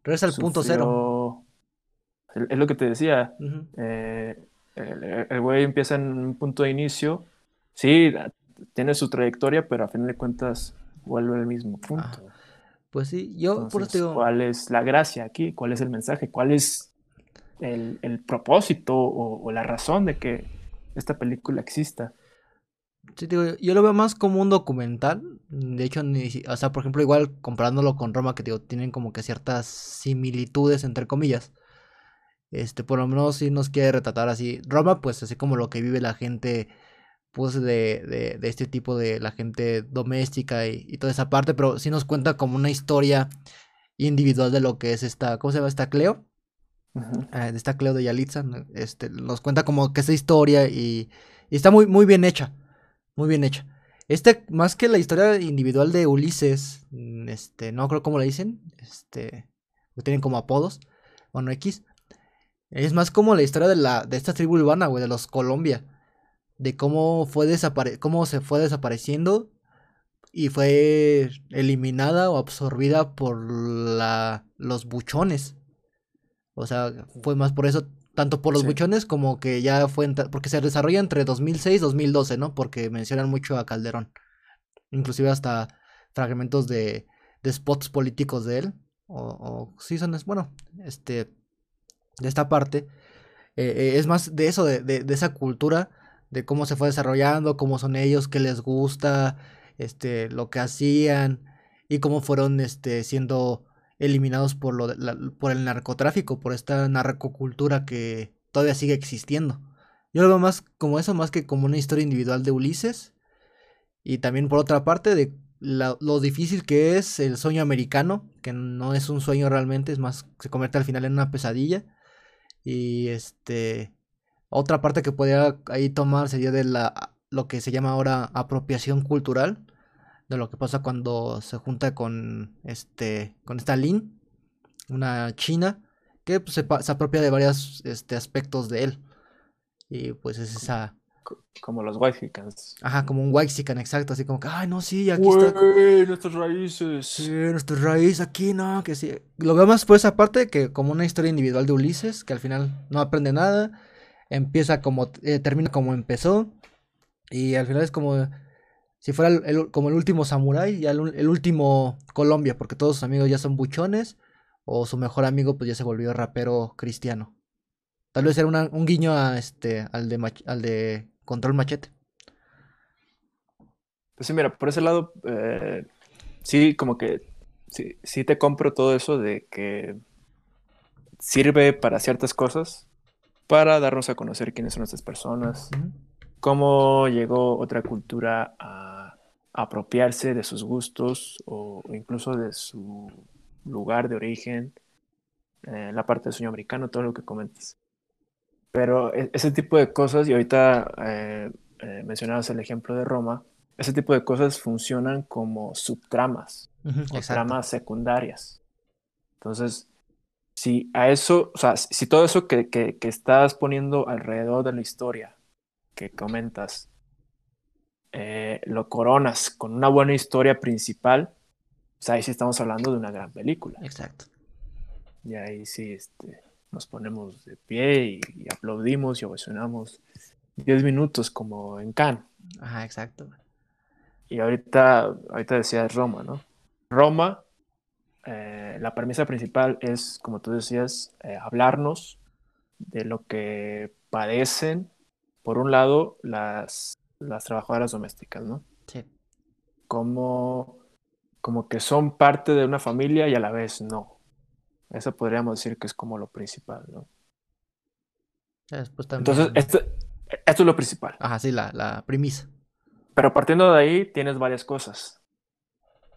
Regresa al punto cero. Es lo que te decía, eh, el güey empieza en un punto de inicio, sí, tiene su trayectoria, pero a fin de cuentas vuelve al mismo punto. Pues sí, yo por eso te digo, ¿cuál es la gracia aquí? ¿Cuál es el mensaje? ¿Cuál es el, el propósito o, la razón de que esta película exista? sí digo, yo lo veo más como un documental. De hecho, o sea, por ejemplo, igual comparándolo con Roma, que digo, tienen como que ciertas similitudes, entre comillas. Este, por lo menos sí nos quiere retratar así. Roma, pues así como lo que vive la gente, pues de, de, este tipo de la gente doméstica y, y toda esa parte, pero sí nos cuenta como una historia individual de lo que es esta, ¿cómo se llama? Esta Cleo. Esta Cleo de Yalitza, este, nos cuenta como que esa historia y, está muy, muy bien hecha, muy bien hecha. Este, más que la historia individual de Ulises, mm, este, no creo cómo le dicen, este, tienen como apodos, o no X, es más como la historia de la, de esta tribu urbana, güey, de los Colombia, de cómo fue desapare cómo se fue desapareciendo y fue eliminada o absorbida por la, los buchones. O sea, fue más por eso, tanto por los Sí. buchones como que ya fue, porque se desarrolla entre 2006 y 2012, ¿no? Porque mencionan mucho a Calderón. Inclusive hasta fragmentos de, de spots políticos de él. O, o sí son, bueno, este, de esta parte. eh, eh, es más de eso, de, de, de esa cultura, de cómo se fue desarrollando, cómo son ellos, qué les gusta, este, lo que hacían y cómo fueron, este, siendo eliminados por lo de- la- por el narcotráfico, por esta narcocultura que todavía sigue existiendo. Yo lo veo más como eso, más que como una historia individual de Ulises. Y también por otra parte de lo difícil que es el sueño americano, que no es un sueño realmente, es más, se convierte al final en una pesadilla. Y este, otra parte que podría ahí tomar sería de la, lo que se llama ahora apropiación cultural, de lo que pasa cuando se junta con este, con esta Lin, una china, que pues, se, se apropia de varios este, aspectos de él. Y pues es esa, Co- Como los Whitexicans. ajá, como un Waxican, exacto, así como que, ay, no, sí, aquí está. Güey, nuestras raíces. Sí, nuestra raíz aquí, no, que sí. Lo veo más por esa parte que como una historia individual de Ulises, que al final no aprende nada, empieza como, eh, termina como empezó, y al final es como si fuera el, el- como el último samurái, ya el, último Colombia, porque todos sus amigos ya son buchones, o su mejor amigo pues ya se volvió rapero cristiano. Tal vez era una- un guiño a este, al de, mach- al de Control Machete. Pues sí, mira, por ese lado, eh, sí, como que sí, sí te compro todo eso de que sirve para ciertas cosas, para darnos a conocer quiénes son estas personas, cómo llegó otra cultura a apropiarse de sus gustos o incluso de su lugar de origen, eh, la parte del sueño americano, todo lo que comentas. Pero e- ese tipo de cosas, y ahorita eh, eh, mencionabas el ejemplo de Roma, ese tipo de cosas funcionan como subtramas o exacto. tramas secundarias. Entonces, si a eso, o sea, si todo eso que, que, que estás poniendo alrededor de la historia que comentas, eh, lo coronas con una buena historia principal, pues ahí sí estamos hablando de una gran película. Exacto. Y ahí sí este, nos ponemos de pie y, y aplaudimos y ovacionamos 10 minutos como en Cannes. Ajá, exacto. Y ahorita, ahorita decías Roma, ¿no? Roma, eh, la premisa principal es, como tú decías, eh, hablarnos de lo que padecen, por un lado, las, las trabajadoras domésticas, ¿no? Sí. Como, como que son parte de una familia y a la vez no. Eso podríamos decir que es como lo principal, ¿no? Después también. Entonces, esto, esto es lo principal. Ajá, sí, la, la premisa. Pero partiendo de ahí tienes varias cosas.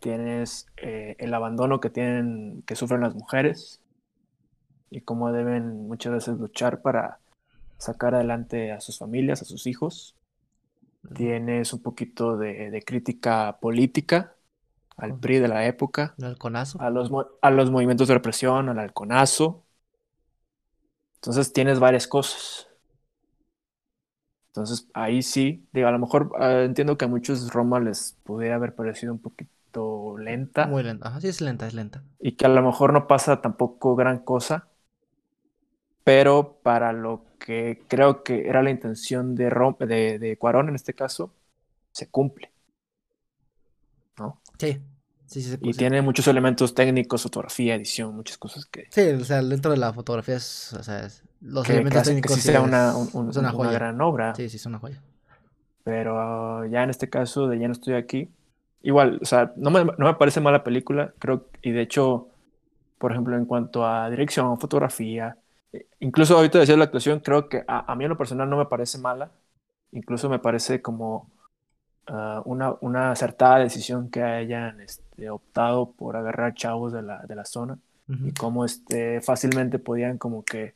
Tienes eh, el abandono que tienen, que sufren las mujeres y cómo deben muchas veces luchar para sacar adelante a sus familias, a sus hijos. Tienes un poquito de, de crítica política al PRI de la época, El a los, a los movimientos de represión, al halconazo. Entonces tienes varias cosas. Entonces ahí sí, digo, a lo mejor ah, entiendo que a muchos Roma les pudiera haber parecido un poquito lenta Muy lenta. Ajá, sí, es lenta, es lenta. y que a lo mejor no pasa tampoco gran cosa, pero para lo que creo que era la intención de, Rom- de, de Cuarón en este caso, se cumple. ¿no? Sí. Sí, sí, sí, Y tiene muchos elementos técnicos, fotografía, edición, muchas cosas que, Sí, o sea, dentro de la fotografía es, o sea, es- los que, elementos hacen que técnicos sí sí sea una, un- un- una gran obra. Sí, sí, es una joya. Pero ya en este caso de Ya no estoy aquí, igual, o sea, no me, no me parece mala película, creo, y de hecho, por ejemplo, en cuanto a dirección, fotografía, incluso ahorita decía la actuación, creo que a, a mí en lo personal no me parece mala, incluso me parece como ah, una, una acertada decisión que hayan este, optado por agarrar chavos de la, de la zona y cómo este, fácilmente podían como que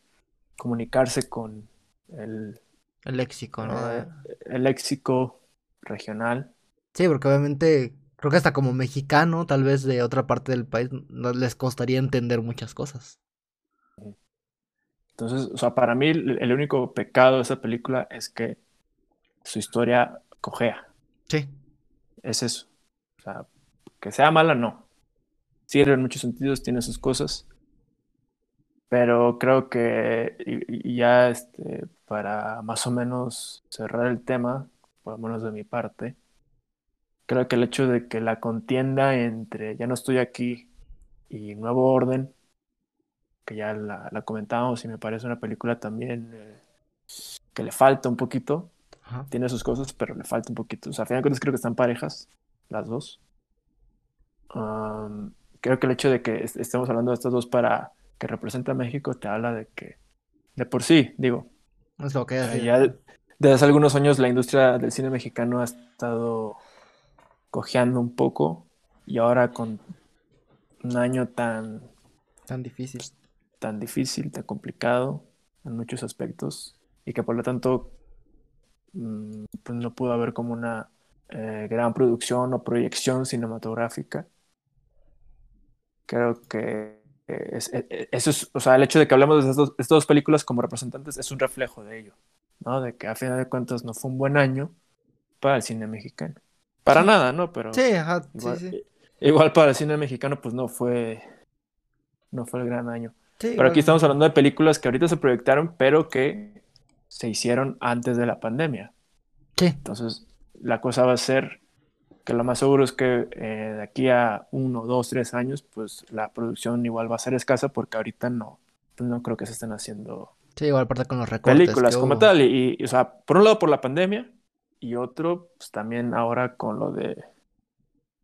comunicarse con el, El léxico, ¿no? eh, el léxico regional. Sí, porque obviamente creo que hasta como mexicano, tal vez de otra parte del país, no les costaría entender muchas cosas. Entonces, o sea, para mí el, único pecado de esa película es que su historia cojea. Sí. Es eso. O sea, que sea mala, no. Sirve en muchos sentidos, tiene sus cosas. Pero creo que y, y ya este, para más o menos cerrar el tema, por lo menos de mi parte, creo que el hecho de que la contienda entre Ya no estoy aquí y Nuevo Orden, que ya la, la comentábamos y me parece una película también eh, que le falta un poquito, Ajá. tiene sus cosas, pero le falta un poquito. O sea, a final de cuentas creo que están parejas, las dos. Am, creo que el hecho de que est- estemos hablando de estas dos para que representa a México te habla de que, de por sí, digo, Es lo que es. eh, ya de- desde hace algunos años la industria del cine mexicano ha estado cojeando un poco y ahora con un año tan, Tan difícil. Tan difícil, tan complicado en muchos aspectos y que por lo tanto mm, pues no pudo haber como una eh, gran producción o proyección cinematográfica. Creo que eh, es- e- e- eso es, o sea, el hecho de que hablemos de estas dos, estas dos películas como representantes es un reflejo de ello, ¿no? De que a final de cuentas no fue un buen año para el cine mexicano. Para Sí. nada, ¿no? Pero Sí, ajá, sí, igual, sí. igual para el cine mexicano pues no fue, no fue el gran año. Sí, Pero aquí estamos hablando de películas que ahorita se proyectaron, pero que se hicieron antes de la pandemia. Sí, Entonces, la cosa va a ser que lo más seguro es que eh, de aquí a uno, dos, tres años, pues la producción igual va a ser escasa porque ahorita no, pues, no creo que se estén haciendo sí, igual aparte con los recortes películas como tal. Y, y, o sea, por un lado por la pandemia y otro, pues también ahora con lo de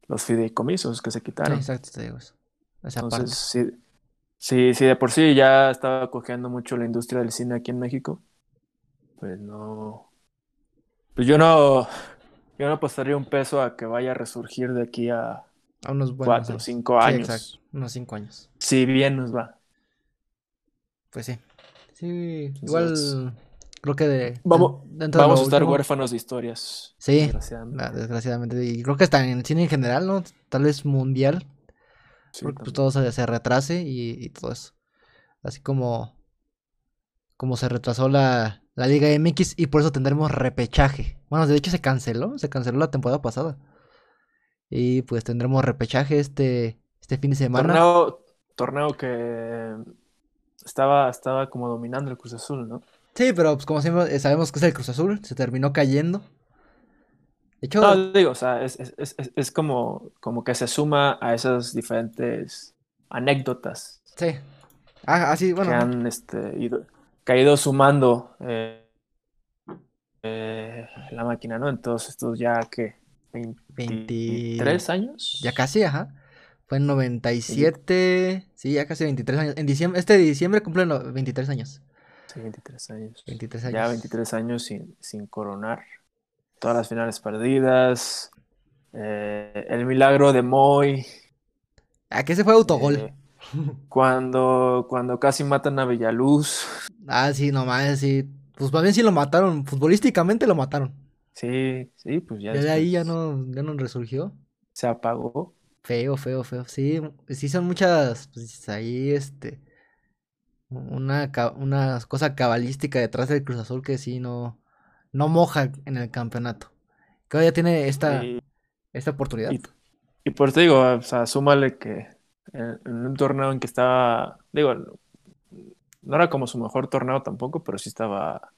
los fideicomisos que se Sí, quitaron. exacto, te digo eso. Esa parte. Entonces, sí, sí, sí, de por sí ya estaba cojeando mucho la industria del cine aquí en México. Pues no. Pues yo no. Yo no apostaría un peso a que vaya a resurgir de aquí a A unos buenos cuatro o años. cinco Sí, años. exacto. Unos cinco años. Si bien nos va. Pues sí. Sí, Entonces, igual creo que de, Vamos, de vamos a estar último- huérfanos de historias. Sí, desgraciadamente. desgraciadamente. Y creo que está en el cine en general, ¿no? Tal vez mundial. Sí, porque pues todo se, se retrase y, y todo eso. Así como, como se retrasó la, la Liga MX y por eso tendremos repechaje. Bueno, de hecho se canceló, se canceló la temporada pasada. Y pues tendremos repechaje este, este fin de semana. Torneo, torneo que estaba, estaba como dominando el Cruz Azul, ¿no? Sí, pero pues como siempre sabemos que es el Cruz Azul, se terminó cayendo. De hecho, No, digo, o sea, es, es, es, es- como, como que se suma a esas diferentes anécdotas sí. Ah, así, bueno. que han este, ido, que ha ido sumando eh, eh, la máquina, ¿no? Entonces, estos ya que 23 años. Ya casi, ajá. Fue en 97. Sí, ya casi 23 años. En diciembre, este diciembre cumple no- 23 años. Sí, 23 años. 23 Ya años. 23 años sin, sin coronar. Todas las finales perdidas. eh, el milagro de Moy. Ah, que ese fue autogol. eh, cuando, cuando casi matan a Villaluz. Ah, sí, nomás, sí. Pues más bien sí lo mataron, futbolísticamente lo mataron. Sí, sí, pues ya. Ya de ahí ya no, ya no resurgió. Se apagó. Feo, feo, feo. Sí, sí son muchas, pues ahí este, una, una cosa cabalística detrás del Cruz Azul que sí no, no moja en el campeonato. Que ya tiene esta, Y, esta oportunidad. y, y por eso digo, o sea, súmale que en, en un torneo en que estaba, digo, no era como su mejor torneo tampoco, pero sí estaba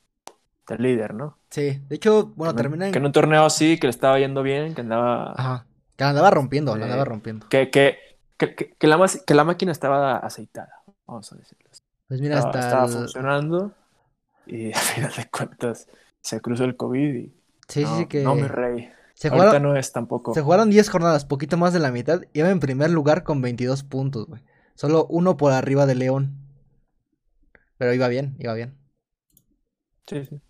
de líder, ¿no? Sí, de hecho, bueno, Que en, termina que en un torneo así, que le estaba yendo bien, que andaba, Ajá, que andaba rompiendo, la andaba eh, rompiendo. que, que, que, que- la, que la máquina estaba aceitada, vamos a decirlo. Pues mira, Estaba, hasta estaba el... funcionando y *laughs* a final de cuentas se cruzó el COVID y Sí, sí, sí, no, no, mi que rey. se Ahorita jugaron, no es tampoco. se jugaron 10 jornadas, poquito más de la mitad. Iba en primer lugar con 22 puntos, güey. Solo uno por arriba de León. Pero iba bien, iba bien. Sí, sí.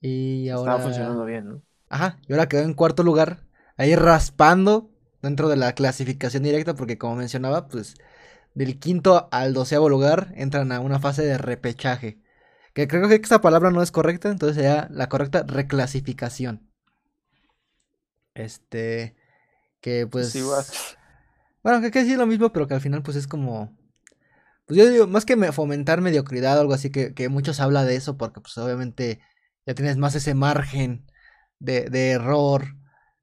Y Estaba ahora... funcionando bien, ¿no? Ajá, y ahora quedó en cuarto lugar, ahí raspando dentro de la clasificación directa, porque como mencionaba, pues del quinto al doceavo lugar entran a una fase de repechaje. Que creo que esta palabra no es correcta, entonces sería la correcta reclasificación. Este, que Pues bueno, que casi es lo mismo, pero que al final pues es como, pues yo digo, más que me- fomentar mediocridad o algo así, que, que muchos habla de eso, porque pues obviamente ya tienes más ese margen de, de error,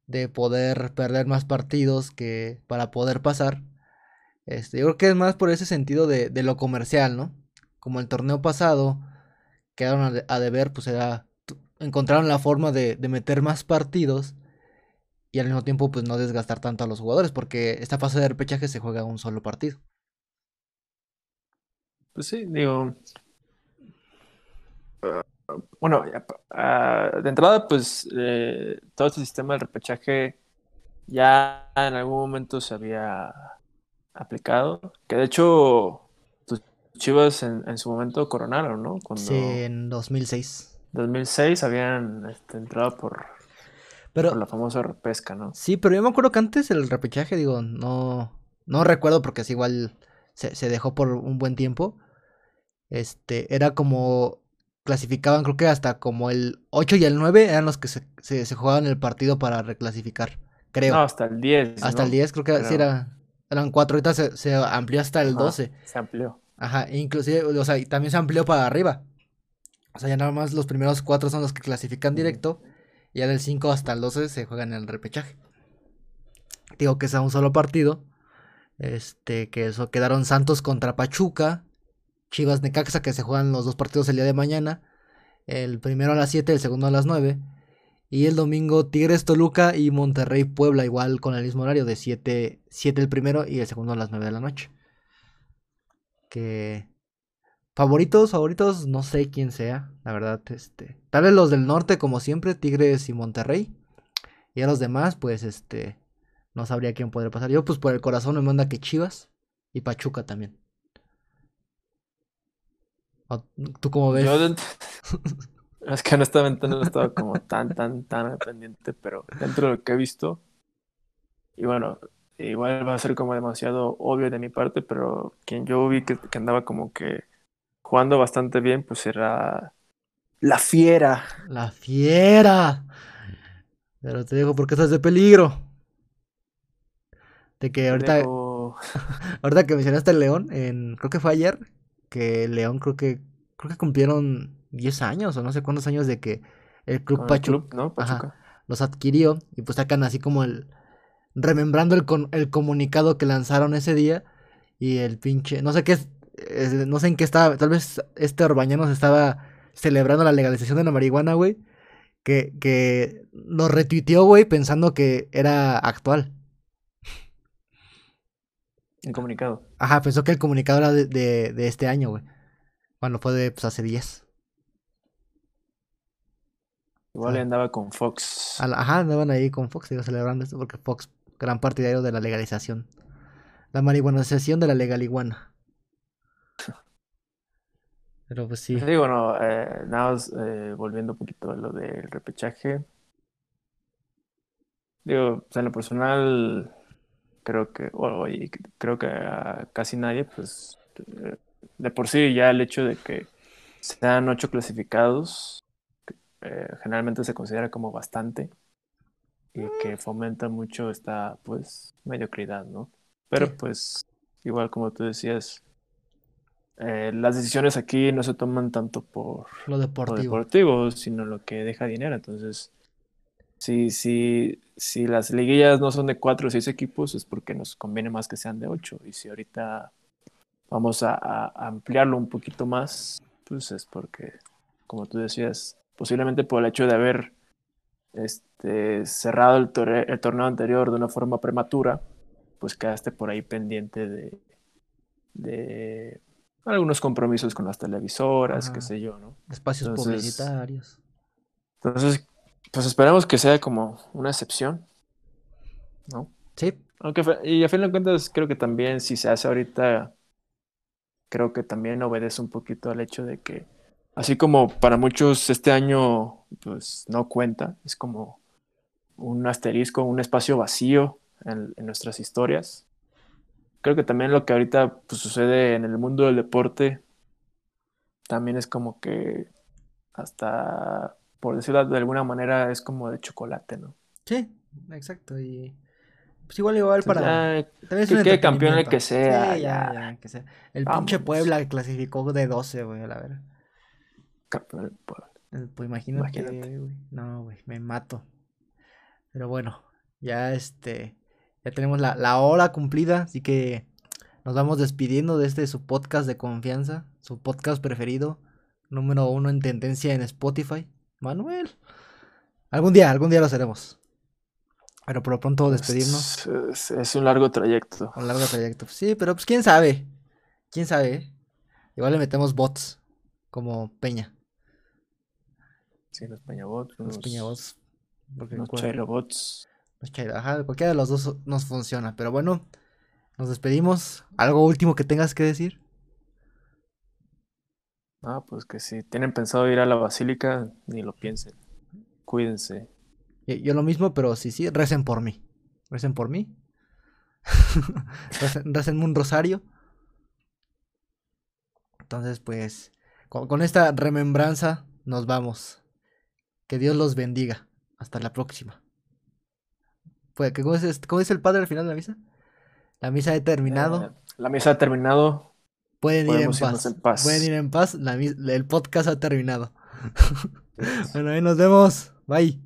de poder perder más partidos que para poder pasar. Este, yo creo que es más por ese sentido de, de lo comercial, ¿no? Como el torneo pasado quedaron a, de- deber, pues era, encontraron la forma de, de meter más partidos y al mismo tiempo pues no desgastar tanto a los jugadores, porque esta fase de repechaje se juega un solo partido. Pues sí, digo. Bueno, ya pa- ah, de entrada, pues eh, todo este sistema del repechaje ya en algún momento se había aplicado. Que de hecho, Chivas en, en su momento coronaron, ¿no? Sí, en 2006. 2006 habían este, entrado por, por Pero la famosa repesca, ¿no? sí, pero yo me acuerdo que antes el repechaje, digo, no, no recuerdo porque es igual se, se dejó por un buen tiempo. Este, era como clasificaban, creo que hasta como el 8 y el 9 eran los que se, se, se jugaban el partido para reclasificar, creo. No, hasta el 10, hasta el ¿no? 10 creo que sí era, eran 4, ahorita se, se amplió hasta el Ajá, 12. se amplió. Ajá, e inclusive, o sea, y también se amplió para arriba. O sea, ya nada más los primeros 4 son los que clasifican directo, y ya del 5 hasta el 12 se juegan en el repechaje. Digo que sea un solo partido. Este, que eso quedaron Santos contra Pachuca, Chivas Necaxa, que se juegan los dos partidos el día de mañana. El primero a las 7, el segundo a las 9. Y el domingo Tigres Toluca y Monterrey Puebla, igual con el mismo horario de 7, 7 el primero y el segundo a las 9 de la noche. Que favoritos, favoritos, no sé quién sea, la verdad, este, tal vez los del norte como siempre, Tigres y Monterrey. Y a los demás, pues este, no sabría quién podría pasar. Yo pues por el corazón me manda que Chivas y Pachuca también. ¿Tú cómo ves? Yo *laughs* Es que honestamente no he estado como tan, tan, tan pendiente, pero dentro de lo que he visto, y bueno, igual va a ser como demasiado obvio de mi parte, pero quien yo vi que, que andaba como que jugando bastante bien, pues era la fiera. La fiera. Pero te digo porque estás de peligro. De que ahorita, *laughs* ahorita que mencionaste el León, en, creo que fue ayer, que León creo que creo que cumplieron 10 años o no sé cuántos años de que el Club el Pachu club, ¿no? Ajá. Pachuca. los adquirió y pues sacan así como el remembrando el, con- el comunicado que lanzaron ese día y el pinche no sé qué es, no sé en qué estaba, tal vez este Orbañanos estaba celebrando la legalización de la marihuana, güey, que que lo retuiteó, güey, pensando que era actual. El comunicado. Ajá, pensó que el comunicado era de, de, de este año, güey. Cuando fue de pues hace 10. Igual Ah. andaba con Fox. Ajá, andaban ahí con Fox, digo, celebrando esto porque Fox, gran partidario de la legalización. La marihuanización de la legaliguana. *laughs* Pero pues sí. Pues digo, no, eh, nada más eh, volviendo un poquito a lo del repechaje. Digo, pues en lo personal, creo que, o- y creo que a casi nadie, pues, eh, de por sí ya el hecho de que sean ocho clasificados, eh, generalmente se considera como bastante y que fomenta mucho esta pues mediocridad, ¿no? Pero Sí. pues igual como tú decías, eh, las decisiones aquí no se toman tanto por Lo lo deportivo. deportivo, sino lo que deja dinero. Entonces, si, si, si las liguillas no son de cuatro o seis equipos, es porque nos conviene más que sean de ocho. Y si ahorita vamos a, a- a ampliarlo un poquito más, pues es porque, como tú decías, posiblemente por el hecho de haber este, cerrado el, torre- el torneo anterior de una forma prematura, pues quedaste por ahí pendiente de, de algunos compromisos con las televisoras, qué sé yo, ¿no? Espacios Entonces- publicitarios. Entonces, pues esperemos que sea como una excepción, ¿no? Sí, Aunque, y a fin de cuentas, creo que también si se hace ahorita, creo que también obedece un poquito al hecho de que, así como para muchos este año, pues no cuenta, es como un asterisco, un espacio vacío en, en nuestras historias. Creo que también lo que ahorita pues, sucede en el mundo del deporte, también es como que hasta, por decirlo de alguna manera, es como de chocolate, ¿no? sí, exacto. Y pues igual igual Entonces, para. ya, También que campeón el que sea, Sí, ya, ya. ya, que sea. El pinche. Puebla clasificó de 12, güey, a la verdad. Campeón del pueblo. Pues imagínate, Imagínate. güey. No, güey, me mato. Pero bueno, ya este, ya tenemos la, la hora cumplida, así que nos vamos despidiendo de este su podcast de confianza, su podcast preferido, número uno en tendencia en Spotify. Manuel. Algún día, algún día lo haremos. Pero por lo pronto despedirnos. Es, es- es un largo trayecto. Un largo trayecto. Sí, pero pues quién sabe. Quién sabe. eh? Igual le metemos bots. Como Peña. Sí, los peñabots, Los unos, Peñabots. Porque cual- chairobots. los chairo- Ajá, cualquiera de los dos nos funciona. Pero bueno, nos despedimos. ¿Algo último que tengas que decir? Ah, pues que si tienen pensado ir a la basílica, ni lo piensen. Cuídense. Yo, yo lo mismo, pero sí, sí, recen por mí. Recen por mí. *laughs* recen, recenme un rosario. Entonces, pues, con, con esta remembranza nos vamos. Que Dios los bendiga. Hasta la próxima. Pues, ¿cómo, es, este- cómo dice el padre al final de la misa? La misa ha terminado. Eh, la misa ha terminado. Pueden ir en paz. en paz. Pueden ir en paz. La el podcast ha terminado. *laughs* bueno, ahí nos vemos. Bye.